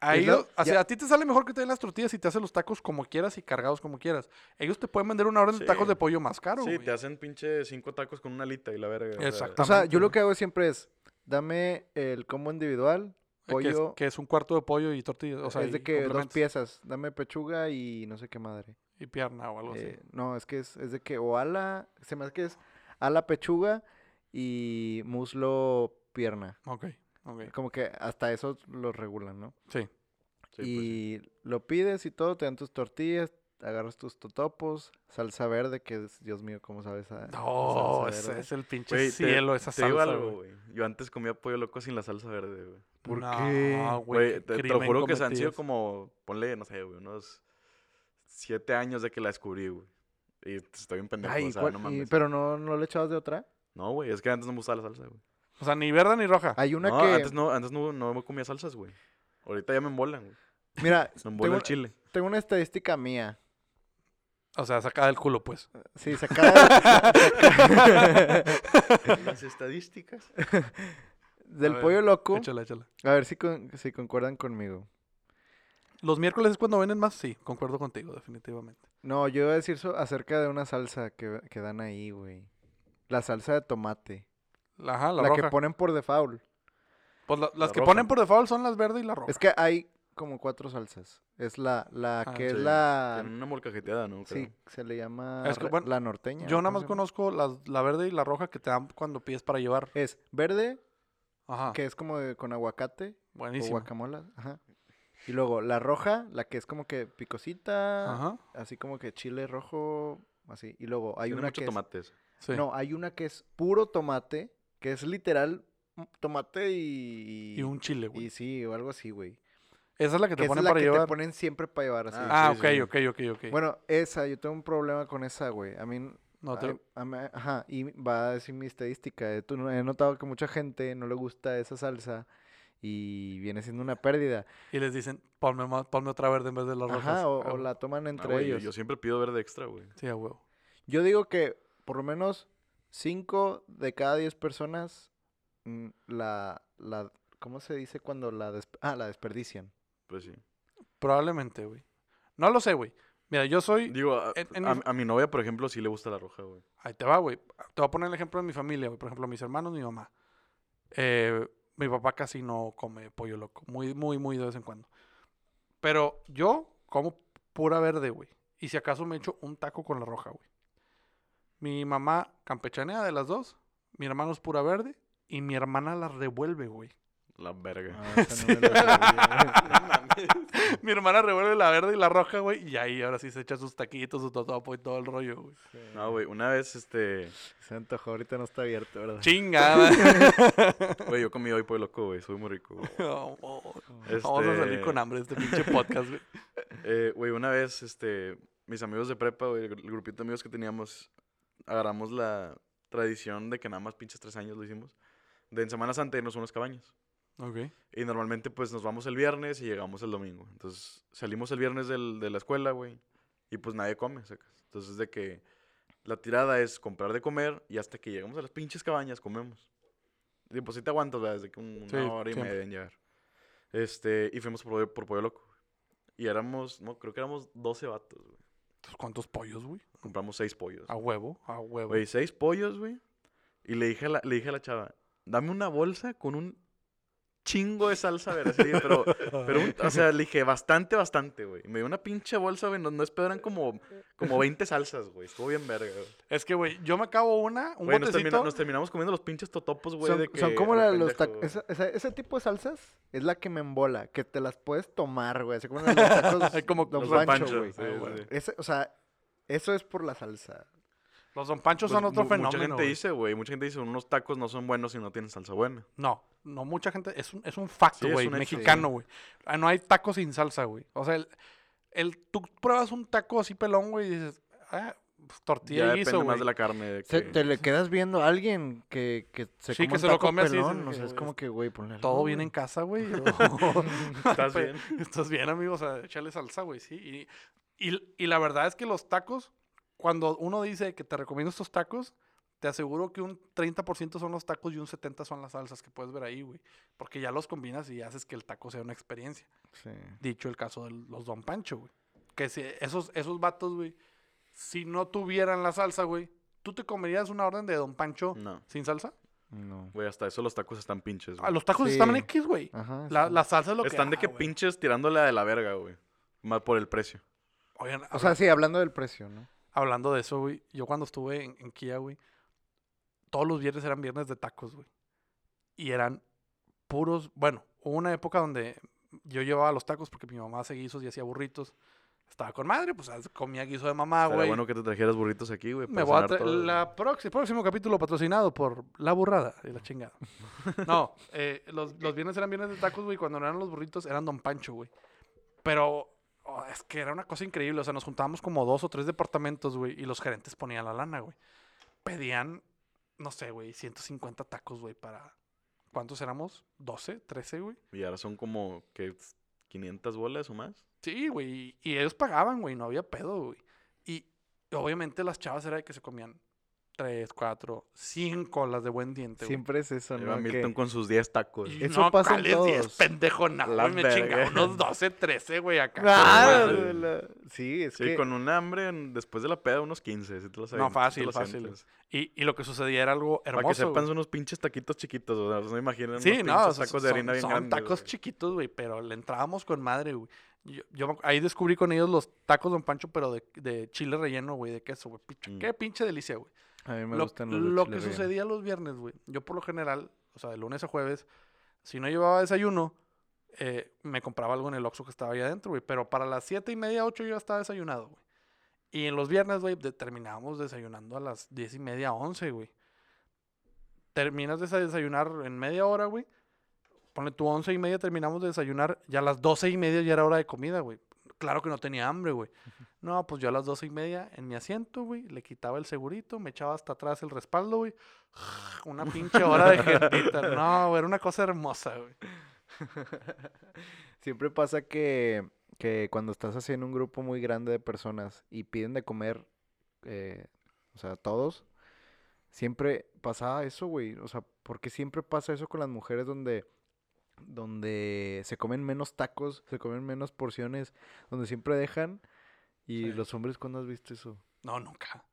A,
Es la-
ellos, o sea,
ya-
a ti te sale mejor que te den las tortillas y te hacen los tacos como quieras y cargados como quieras. Ellos te pueden vender una orden de tacos
Sí.
de pollo más caro,
Sí,
güey.
te hacen pinche cinco tacos con una alita y la verga. o sea,
Exacto.
O sea, yo lo que hago siempre es, dame el combo individual,
Que es,
pollo,
que es un cuarto de pollo y tortillas. O sea,
es de
y
que dos piezas, dame pechuga y no sé qué madre.
Y pierna o algo así.
Eh, no, es que es, es de que o ala, se me hace que es ala pechuga y muslo pierna.
Ok, ok.
Como que hasta eso lo regulan, ¿no?
Sí.
sí, pues sí.
y lo pides y todo, te dan tus tortillas, agarras tus totopos, salsa verde, que es, Dios mío, ¿cómo sabes? a-
No, ese es el pinche
Güey, te-
cielo, esa
te digo
salsa,
algo,
güey.
güey. Yo antes comía pollo loco sin la salsa verde, güey.
¿Por
No,
qué?
güey,
te, te lo juro que se han sido como, ponle, no sé, güey, unos siete años de que la descubrí, güey. Y estoy bien pendejo,
Ay,
o sea,
¿cuál-
no
y-
mames.
pero no, no le echabas de otra.
No, güey, es que antes no me gustaba la salsa, güey.
O sea, ni verde ni roja.
Hay una
no,
que,
antes no, antes no, no me comía salsas, güey. Ahorita ya me embolan, güey.
mira,
Me embola
tengo,
el chile.
tengo una estadística mía.
O sea, sacada del culo, pues.
Sí, sacada
Las estadísticas.
del
ver,
pollo loco.
Échala, échala.
A ver si, con- si concuerdan conmigo.
Los miércoles es cuando venden más, sí, concuerdo contigo, definitivamente.
No, yo iba a decir so- acerca de una salsa que, que dan ahí, güey. La salsa de tomate.
Ajá, la,
La,
roja.
que ponen por default.
Pues la- las
La
que
roja.
ponen por default son las verde y la roja.
Es que hay como cuatro salsas. Es la, la
Ah,
que es
Sí,
la...
Tienen una molcajeteada, ¿no?
Sí,
Creo.
se le llama
Es que, bueno,
la norteña.
Yo
¿o
nada más conozco las, la verde y la roja que te dan cuando pides para llevar.
Es verde,
Ajá.
que es como de- con aguacate o guacamola. Ajá. Y luego la roja, la que es como que picosita,
Ajá.
así como que chile rojo, así. Y luego hay
Tiene
una
mucho
que es-
tomates.
Sí.
No, hay una que es puro tomate, que es literal mm, tomate y...
y un chile, güey.
Y sí, o algo así, güey.
Esa es la que
Que
te
es
ponen
la
para
que
llevar.
te ponen siempre para llevar así.
Ah,
Ah,
sí,
ok,
sí.
ok, ok, ok.
Bueno, esa, yo tengo un problema con esa, güey. A mí...
no te...
a- a mí- ajá, y va a decir mi estadística. eh, tú he notado que mucha gente no le gusta esa salsa y viene siendo una pérdida.
Y les dicen, ponme, más- ponme otra verde en vez de las rojas.
Ajá, o,
Ah,
o la toman
Ah,
entre
güey, yo-
ellos.
Yo siempre pido verde extra, güey.
Sí, a huevo.
Yo digo que por lo menos 5 de cada 10 personas mm, la, la, ¿cómo se dice cuando la, desp- ah, la desperdician?
Pues sí.
Probablemente, güey. No lo sé, güey. Mira, yo soy...
Digo, a,
En- en
a-
mi-
a mi novia, por ejemplo, sí le gusta la roja, güey.
Ahí te va, güey. Te voy a poner el ejemplo de mi familia, güey. Por ejemplo, mis hermanos, mi mamá. Eh, mi papá casi no come pollo loco. Muy, muy, muy de vez en cuando. Pero yo como pura verde, güey. Y si acaso me echo un taco con la roja, güey. Mi mamá campechanea de las dos. Mi hermano es pura verde. Y mi hermana la revuelve, güey.
La verga.
Ah, esa no
mi hermana revuelve la verde y la roja, güey. Y ahí ahora sí se echa sus taquitos, su totopo y todo el rollo, güey.
No, güey, una vez, este...
Se antojó, ahorita no está abierto, ¿verdad?
Chingada.
Güey, yo comí hoy pollo loco, güey. Soy muy rico, güey.
No, oh, Vamos a salir
Este-
con hambre de este pinche podcast, güey.
Eh, güey, una vez, este, mis amigos de prepa, güey, el grupito de amigos que teníamos, agarramos la tradición de que nada más pinches tres años lo hicimos, de en Semana Santa irnos a unas cabañas.
Ok.
Y normalmente, pues, nos vamos el viernes y llegamos el domingo. Entonces, salimos el viernes del- de la escuela, güey, y pues nadie come, sacas. Entonces, de que la tirada es comprar de comer y hasta que llegamos a las pinches cabañas comemos. Y pues sí te aguantas, ¿verdad? Desde que un- una
Sí,
hora y
siempre.
media en llegar. Este, y fuimos por, por Pollo Loco. Y éramos, no, creo que éramos 12 vatos, güey.
¿Cuántos pollos, güey?
Compramos seis pollos.
A huevo, a huevo.
Güey, seis pollos, güey. Y le dije, a la, le dije a la chava, dame una bolsa con un chingo de salsa verde. así, pero, pero un- o sea, le dije, bastante, bastante, güey. Y Me dio una pinche bolsa, güey. No, no es pedo, eran como, como 20 salsas, güey. Estuvo bien verga, güey.
Es que, güey, yo me acabo una, un
Güey, nos, termina- nos terminamos comiendo los pinches totopos, güey.
son,
de que
son como la- los tacos.
güey.
Esa, esa- ese tipo de salsas es la que me embola, que te las puedes tomar, güey. Así como los tacos
Como los
Pancho,
Pancho,
güey.
sí,
Ah, güey.
sí.
Ese- o sea, eso es por la salsa.
Los don Panchos
Pues,
son otro fenómeno.
Mucha gente dice, güey. Mucha gente dice, unos tacos no son buenos si no tienen salsa buena.
No, no, mucha gente. Es un, es un facto,
Sí, es
güey,
un hecho,
mexicano, güey. Ah, No hay tacos sin salsa, güey. O sea, el, el- tú pruebas un taco así pelón, güey, y dices, ah, pues, tortilla
Ya
y guiso,
depende más de la carne. de
Se-
que-
te le quedas viendo a alguien que, que se
Sí,
come
que
un
se lo come así,
pelón,
dices
o
que,
sea, es como que, güey, ponle algo,
Todo bien
güey.
en casa, güey.
¿Estás bien?
Estás bien, amigo. O sea, échale salsa, güey, sí. Y, y, y la verdad es que los tacos, cuando uno dice que te recomiendo estos tacos, te aseguro que un 30% son los tacos y un 70% son las salsas que puedes ver ahí, güey. Porque ya los combinas y haces que el taco sea una experiencia.
Sí.
Dicho el caso de los Don Pancho, güey. Que si esos, esos vatos, güey, si no tuvieran la salsa, güey, ¿tú te comerías una orden de Don Pancho
No,
sin salsa?
No.
güey, hasta eso los tacos están pinches,
Ah,
güey.
los tacos
Sí.
estaban X, güey.
Ajá.
La,
sí.
la salsa es lo que...
Están de
ah,
que
güey.
pinches tirándole a de la verga, güey. Más por el precio.
Oigan,
O sea, sí, hablando del precio, ¿no?
Hablando de eso, güey, yo cuando estuve en, en Kia, güey, todos los viernes eran viernes de tacos, güey. Y eran puros, bueno, hubo una época donde yo llevaba los tacos porque mi mamá hacía guisos y hacía burritos. Estaba con madre, pues comía guiso de mamá, güey.
bueno que te trajeras burritos aquí, güey.
Me voy a
todo,
la proxi- próximo capítulo patrocinado por La Burrada y la chingada. No, eh, los, los viernes eran viernes de tacos, güey. Cuando no eran los burritos, eran Don Pancho, güey. Pero oh, es que era una cosa increíble. O sea, nos juntábamos como dos o tres departamentos, güey. Y los gerentes ponían la lana, güey. Pedían, no sé, güey, 150 tacos, güey, para... ¿Cuántos éramos? ¿12? ¿13, güey?
Y ahora son como, que 500 bolas o más.
Sí, güey. Y ellos pagaban, güey. No había pedo, güey. Y obviamente las chavas era de que se comían tres, cuatro, cinco las de buen diente, güey.
Siempre es eso, ¿no?
Milton
Que-
con sus 10 tacos.
Y
Eso
no,
pasa en
¿cuáles 10,
todos.
pendejo, no, güey, me chingaba unos 12, 13, güey, acá.
Ah, la- Sí, es
Sí,
que...
con un hambre después de la peda, unos 15. Si te
No,
avientas, si te
fácil, fácil, y, y lo que sucedía era algo
Para
hermoso,
que sepan, son unos pinches taquitos chiquitos. O sea, no imaginen
Sí,
unos
no,
pinches
son-
de
son-
harina bien
son
grandes.
tacos
güey.
chiquitos, güey, pero le entrábamos con madre, güey. Yo, yo ahí descubrí con ellos los tacos Don Pancho, pero de, de chile relleno, güey, de queso, güey. Picho,
Mm.
Qué pinche delicia, güey.
A mí me
lo,
gustan los
lo que sucedía los viernes, güey. Yo por lo general, o sea, de lunes a jueves, si no llevaba desayuno, eh, me compraba algo en el Oxxo que estaba ahí adentro, güey. Pero para las siete y media, ocho yo ya estaba desayunado, güey. Y en los viernes, güey, de- terminábamos desayunando a las diez y media, once, güey. Terminas de desayunar en media hora, güey. Ponle tu once y media, terminamos de desayunar. Ya a las doce y media ya era hora de comida, güey. Claro que no tenía hambre, güey. No, pues yo a las doce y media en mi asiento, güey, le quitaba el segurito, me echaba hasta atrás el respaldo, güey. Una pinche hora de gentita. No, güey, era una cosa hermosa, güey.
Siempre pasa que, que cuando estás haciendo un grupo muy grande de personas y piden de comer, eh, o sea, todos, siempre pasa eso, güey. O sea, porque siempre pasa eso con las mujeres donde, donde se comen menos tacos, se comen menos porciones, donde siempre dejan. Y
Sí.
los hombres, ¿cuándo has visto eso?
No, nunca.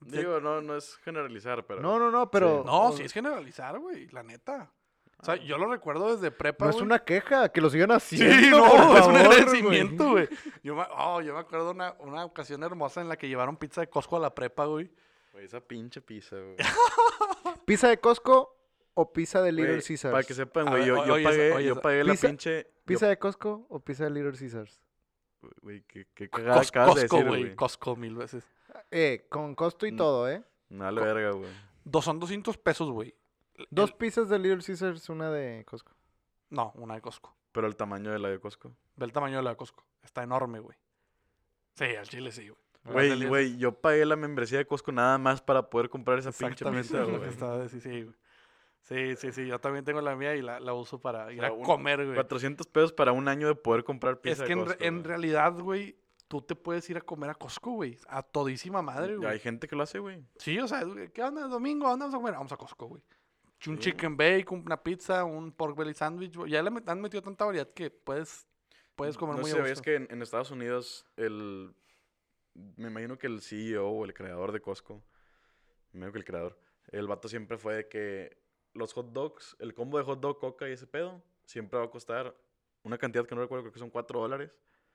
Digo, no, no es generalizar, pero.
No, no, no, pero...
No, sí es generalizar, güey, la neta. O sea, yo lo recuerdo desde prepa,
No es una queja, que lo sigan
Sí,
haciendo.
no, es un agradecimiento, güey. Yo me, oh, yo me acuerdo una, una ocasión hermosa en la que llevaron pizza de Costco a la prepa, güey.
Güey, esa pinche pizza, güey.
¿Pizza de Costco o pizza de Little Caesars?
Para que sepan, güey, yo, pagué,
oye
yo pagué la
Pizza-
pinche. yo-
¿Pizza de Costco o pizza de Little Caesars?
Güey, qué, qué cagada
Cos-
acabas de
Costco,
decir,
güey. Costco mil veces.
Eh, con costo y
Mm.
todo, ¿eh?
No, la verga, güey.
Dos, son 200 pesos, güey. El-
Dos pizzas de Little Caesars, una de Costco.
No, una de Costco.
Pero el tamaño de la de Costco.
Ve el tamaño de la de Costco. Está enorme, güey. Sí, al chile sí, güey.
Güey, güey, yo pagué la membresía de Costco nada más para poder comprar esa pinche
Exactamente
pizza,
lo que
güey.
estaba diciendo, sí, güey. Sí, sí, sí. Yo también tengo la mía y la, la uso para ir
sea,
a
un-
comer, güey.
400 pesos para un año de poder comprar
Es
pizza
que
de
en,
Costco,
en realidad, güey, tú te puedes ir a comer a Costco, güey. A todísima madre, güey.
Hay gente que lo hace, güey.
Sí, o sea, ¿qué onda? Domingo, ¿dónde vamos a comer? Vamos a Costco, güey. Un
Sí.
chicken bake, una pizza, un pork belly sandwich. güey. Ya le han metido tanta variedad que puedes, puedes comer
no
muy
sé,
a
es que en, en Estados Unidos el... Me imagino que el CEO o el creador de Costco, me imagino que el creador, el vato siempre fue de que los hot dogs, el combo de hot dog, coca y ese pedo, siempre va a costar una cantidad que no recuerdo, creo que son 4 dólares,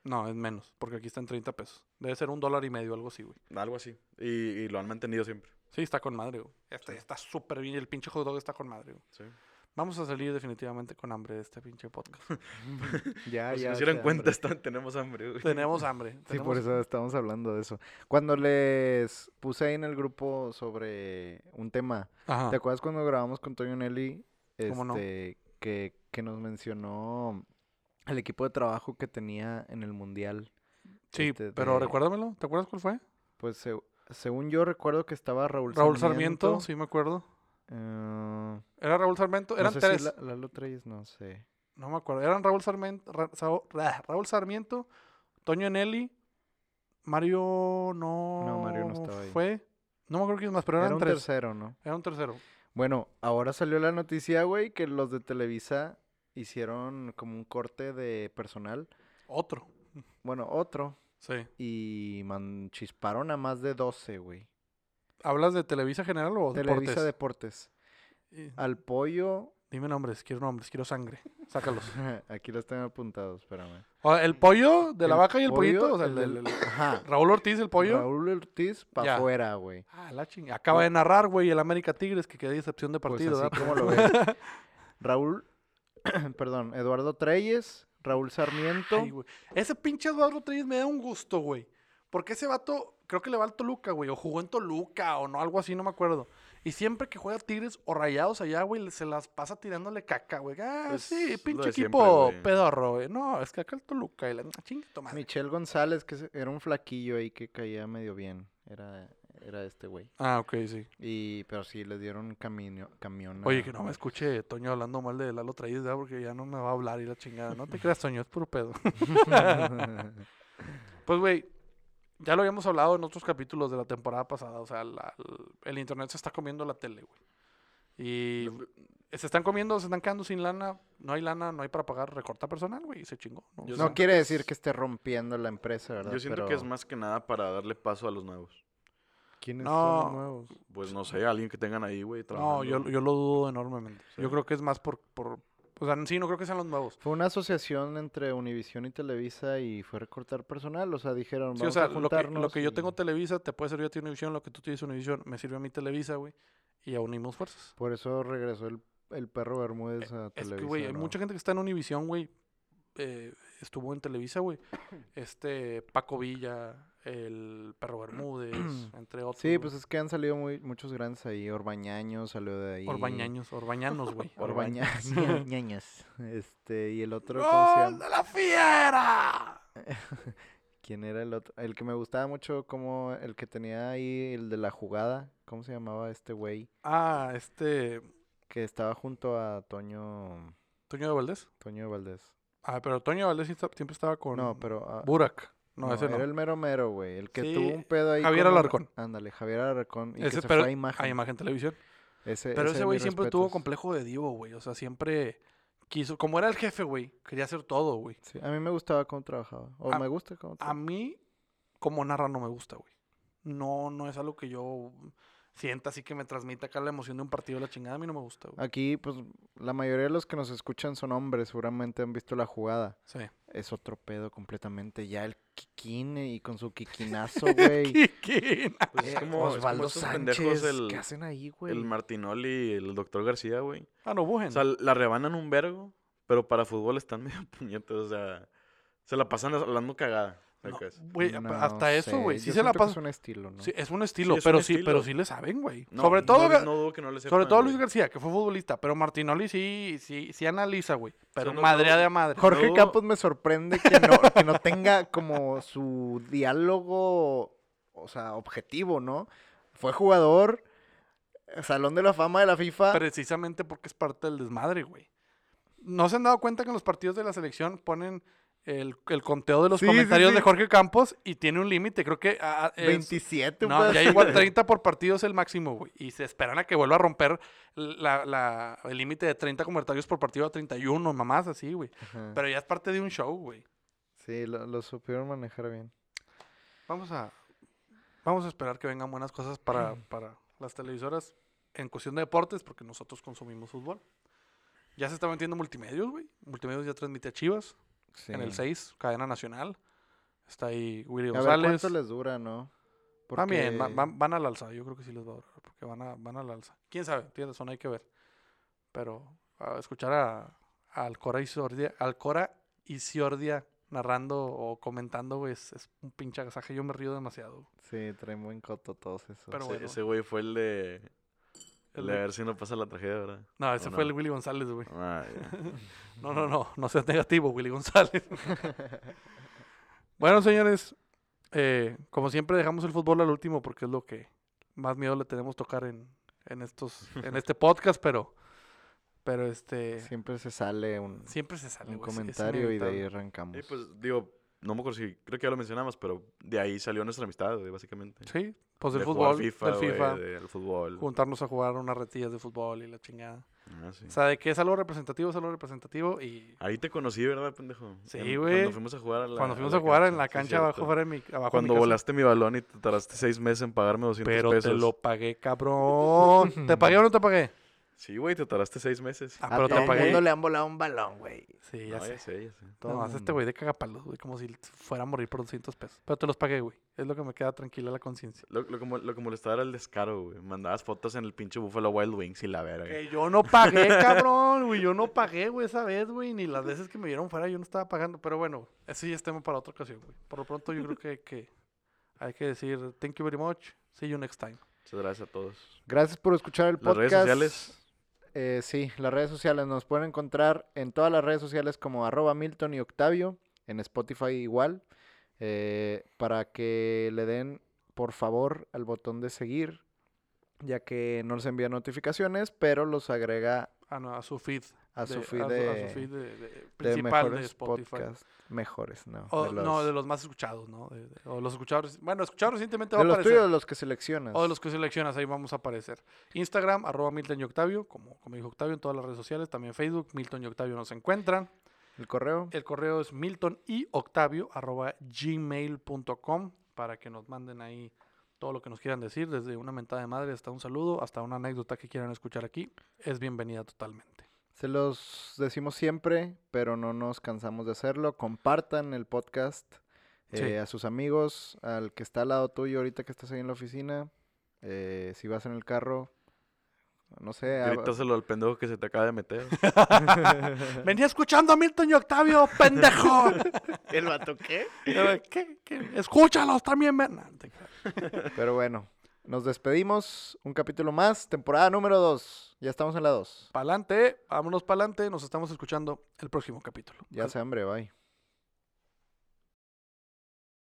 No, es menos, porque aquí está en 30 pesos. Debe ser un dólar y medio, algo así, güey.
algo así. Y, y lo han mantenido siempre.
Sí, está con madre, güey. Está
Sí.
está súper bien. y El pinche hot dog está con madre, güey.
Sí.
Vamos a salir definitivamente con hambre de este pinche podcast.
Ya,
Pues si
ya.
dieron
hace
cuenta, están- tenemos hambre, güey.
Tenemos hambre.
Sí, por eso estamos hablando de eso. Cuando les puse ahí en el grupo sobre un tema,
Ajá.
¿te acuerdas cuando grabamos con Toño Nelly?
¿Cómo no?
Este, que, que nos mencionó el equipo de trabajo que tenía en el Mundial.
Sí,
este,
pero
de-
recuérdamelo. ¿Te acuerdas cuál fue?
Pues se- según yo recuerdo que estaba Raúl,
Raúl
Sarmiento.
Sarmiento, sí me acuerdo.
Eh,
Era Raúl Sarmiento,
no
eran
sé si
tres.
La- Lalo Treyes, no sé.
No me acuerdo. Eran Raúl Sarmiento, Ra- Ra- Raúl Sarmiento, Toño Nelly, Mario no.
No, Mario no estaba ahí.
Fue. No me acuerdo quién más, pero eran
Era un
tres.
tercero, ¿no?
Era un tercero.
Bueno, ahora salió la noticia, güey, que los de Televisa hicieron como un corte de personal.
Otro.
Bueno, otro.
Sí.
Y man, chisparon a más de 12, güey.
¿Hablas de Televisa General o
Televisa
Deportes?
Deportes. Al pollo.
Dime nombres, quiero nombres, quiero sangre. Sácalos.
Aquí los tengo apuntados, espérame.
O, el pollo de la
El
vaca y el
pollo,
pollito. O sea, el,
el
el-
del-
el-
Ajá.
Raúl Ortiz, el pollo.
Raúl Ortiz para afuera, güey.
Ah, la chinga. Acaba de narrar, güey, el América Tigres, que queda excepción de
Pues
partido.
así
¿verdad?
como lo ves. Raúl, perdón, Eduardo Treyes, Raúl Sarmiento.
Ay. Ese pinche Eduardo Treyes me da un gusto, güey. Porque ese vato, creo que le va al Toluca, güey. O jugó en Toluca, o no, algo así, no me acuerdo. Y siempre que juega Tigres o Rayados allá, güey, se las pasa tirándole caca, güey. Ah,
Pues,
sí, pinche
siempre,
equipo
güey.
pedorro, güey. No, es que acá el Toluca y la chingue tomar.
Michel González, que se- era un flaquillo ahí que caía medio bien. Era, era este güey.
Ah, ok, sí.
Y, pero sí, les dieron camino, camión.
Oye,
a-
que no me escuche Toño hablando mal de Lalo Treyes, ¿verdad? Porque ya no me va a hablar y la chingada. No te creas, Toño, es puro pedo. Pues, güey, ya lo habíamos hablado en otros capítulos de la temporada pasada. O sea, la- el, el internet se está comiendo la tele, güey. Y se están comiendo, se están quedando sin lana. No hay lana, no hay para pagar recorta personal, güey. Y se chingó. ¿no?
Quiere decir que esté rompiendo la empresa, ¿verdad?
Yo siento
Pero,
que es más que nada para darle paso a los nuevos.
¿Quiénes
No.
son los nuevos?
Pues no sé, alguien que tengan ahí, güey,
no,
trabajando.
yo, yo lo dudo enormemente.
Sí.
Yo creo que es más por, por... O sea, sí, no creo que sean los nuevos.
Fue una asociación entre Univision y Televisa y fue recortar personal. O sea, dijeron,
Sí,
vamos
o sea,
a
lo que,
juntarnos.
lo que yo tengo Televisa te puede servir a ti Univision, lo que tú tienes Univision me sirve a mí Televisa, güey. Y ya unimos fuerzas.
Por eso regresó el, el perro Bermúdez a
Es
Televisa.
que, güey, hay
¿no?
mucha gente que está en Univision, güey. eh, estuvo en Televisa, güey. Este, Paco Villa, el Perro Bermúdez, entre otros.
Sí, pues es que han salido muy, muchos grandes ahí. Orbañaño salió de ahí.
Orbañaños, Orbañanos, güey.
Orbañaños. este, y el otro, ¿cómo se
¡Gol de la fiera!
¿Quién era el otro? El que me gustaba mucho, como el que tenía ahí, el de la jugada. ¿Cómo se llamaba este güey?
Ah, este,
Que estaba junto a Toño,
Toño de Valdés.
Toño Valdés.
Ah, pero Toño de Valdés siempre estaba con
No, pero... ah,
Burak. No,
no,
ese no.
Era el mero mero, güey. El que
Sí,
tuvo un pedo ahí.
Javier
con
Alarcón.
Ándale, Javier Alarcón. Y que
Ese,
se
pero
fue a imagen.
a Imagen Televisión.
Ese,
Pero ese güey siempre tuvo complejo de divo, güey. O sea, siempre quiso... Como era el jefe, güey, quería hacer todo, güey.
Sí, a mí me gustaba cómo trabajaba. O
A-
me gusta cómo
A
trabajaba.
mí, como narra, no me gusta, güey. No, no es algo que yo sienta así que me transmita acá la emoción de un partido de la chingada. A mí no me gusta, güey.
Aquí, pues, la mayoría de los que nos escuchan son hombres. Seguramente han visto la jugada.
Sí.
Es otro pedo completamente. Ya el Kikín y con su Kikinazo, güey.
Pues
Kikín.
es
Eh,
como, es como
Osvaldo Sánchez.
el,
¿Qué hacen ahí, güey?
el Martinoli y el doctor García, güey.
Ah, no, bujen.
O sea, la rebanan un vergo, pero para fútbol están medio puñetos, o sea, se la pasan hablando cagada.
No, güey,
No
hasta eso, güey. Sí
yo
se la
que Es un estilo, ¿no?
Sí, es un estilo,
es un
pero sí, pero
estilo.
sí le saben, güey.
No,
sobre todo,
dudo que no le
sobre
sepan,
todo Luis. García, que fue futbolista, pero Martinoli sí, sí, sí analiza, güey. Pero
no,
madrea
no.
de madre.
Jorge
No.
Campos me sorprende que no, que no tenga como su diálogo, o sea, objetivo, ¿no? Fue jugador, Salón de la Fama de la FIFA.
Precisamente porque es parte del desmadre, güey. ¿No se han dado cuenta que en los partidos de la selección ponen el, el conteo de los
Sí,
comentarios
sí.
de Jorge Campos y tiene un límite? Creo que ah, ah, es-
27,
No, ya igual 30 por partido es el máximo, güey. Y se esperan a que vuelva a romper la- la- el límite de 30 comentarios por partido a 31, mamás así, güey.
Ajá.
Pero ya es parte de un show, güey.
Sí, lo, lo supieron manejar bien.
Vamos a, vamos a esperar que vengan buenas cosas para, para las televisoras en cuestión de deportes, porque nosotros consumimos fútbol. Ya se está metiendo multimedios, güey. Multimedios ya transmite a Chivas
Sí.
en el 6, cadena nacional. Está ahí Willy
A ver
González.
cuánto les dura, ¿no?
También, va-
Porque-
van, van al alza. Yo creo que sí les va a durar, porque van, a, van al alza. ¿Quién sabe? Tiene razón, hay que ver. Pero a escuchar a, a Alcora y Ciordia, Alcora y Ciordia narrando o comentando, güey, es, es un pinche agasaje. Yo me río demasiado.
Sí, traen buen coto todos esos.
Pero
Ese-
bueno.
Ese güey fue el de... El a ver si no pasa la tragedia, ¿verdad?
No, ese
¿O
fue
no?
el Willy González, güey.
Ah, ya.
No, no, no, no seas negativo, Willy González. bueno, señores, eh, como siempre dejamos el fútbol al último porque es lo que más miedo le tenemos tocar en, en estos, en este podcast, pero, pero este,
Siempre se sale un,
siempre se sale.
un comentario y de ahí arrancamos.
Y pues, digo, no me acuerdo si, creo que ya lo mencionamos, pero de ahí salió nuestra amistad, güey, básicamente.
Sí, pues del
De
fútbol,
FIFA,
del FIFA.
del fútbol.
Juntarnos a jugar unas retillas de fútbol y la chingada.
Ah, sí.
O sea, de que es algo representativo, es algo representativo y...
Ahí te conocí, ¿verdad, pendejo?
Sí, güey.
Cuando fuimos a jugar a la
Cuando fuimos a jugar en la
sí,
cancha abajo, fuera de mi, abajo de mi
Cuando volaste mi balón y te tardaste seis meses en pagarme 200
Pero
pesos.
te lo pagué, cabrón. ¿Te pagué o no te pagué?
Sí, güey, te tardaste seis meses.
Ah,
A
pero
todo
te
el
pagué.
mundo le han volado un balón, güey.
Sí, ya
No,
sé.
ya sé, ya sé.
Todo
No,
el
este güey de cagapalos, güey, como si fuera a morir por 200 pesos. Pero te los pagué, güey. Es lo que me queda tranquila la conciencia.
Lo, lo, que mo- lo que molestaba era el descaro, güey. Mandabas fotos en el pinche Buffalo Wild Wings y la verga.
Que yo no pagué, cabrón, güey. Yo no pagué, güey, esa vez, güey. Ni las veces que me vieron fuera yo no estaba pagando. Pero bueno, ese ya es tema para otra ocasión, güey. Por lo pronto yo creo que, que hay que decir thank you very much. See you next time.
Muchas gracias a todos.
Gracias por escuchar el
Las
podcast.
redes sociales.
Eh, sí, las redes sociales nos pueden encontrar en todas las redes sociales como arroba Milton y Octavio, en Spotify igual, eh, para que le den por favor al botón de seguir, ya que no les envía notificaciones, pero los agrega
Ah, no, a su feed.
A su
de-
feed de,
de- de-
de
principal de Spotify.
Mejores, no.
O,
de los,
No, de los más escuchados, ¿no? De- de- o los escuchados. Bueno, escuchados recientemente va
de
a
los
aparecer.
tuyos, los que seleccionas.
O de los que seleccionas, ahí vamos a aparecer. Instagram, arroba Milton y Octavio, como, como dijo Octavio en todas las redes sociales. También Facebook, Milton y Octavio nos encuentran.
El correo.
El correo es milton y octavio arroba gmail.com para que nos manden ahí todo lo que nos quieran decir, desde una mentada de madre hasta un saludo, hasta una anécdota que quieran escuchar aquí. Es bienvenida totalmente.
Se los decimos siempre, pero no nos cansamos de hacerlo. Compartan el podcast
Sí.
eh, a sus amigos, al que está al lado tuyo ahorita que estás ahí en la oficina. eh, si vas en el carro, no sé.
Grítaselo al pendejo que se te acaba de meter.
Venía escuchando a Milton y Octavio, pendejo.
¿El vato qué?
¿Qué? ¿Qué? Escúchalos también, creas.
Pero bueno, nos despedimos. Un capítulo más, temporada número 2. Ya estamos en la 2.
Pa'lante, vámonos pa'lante. Nos estamos escuchando el próximo capítulo.
Ya se hambre, bye.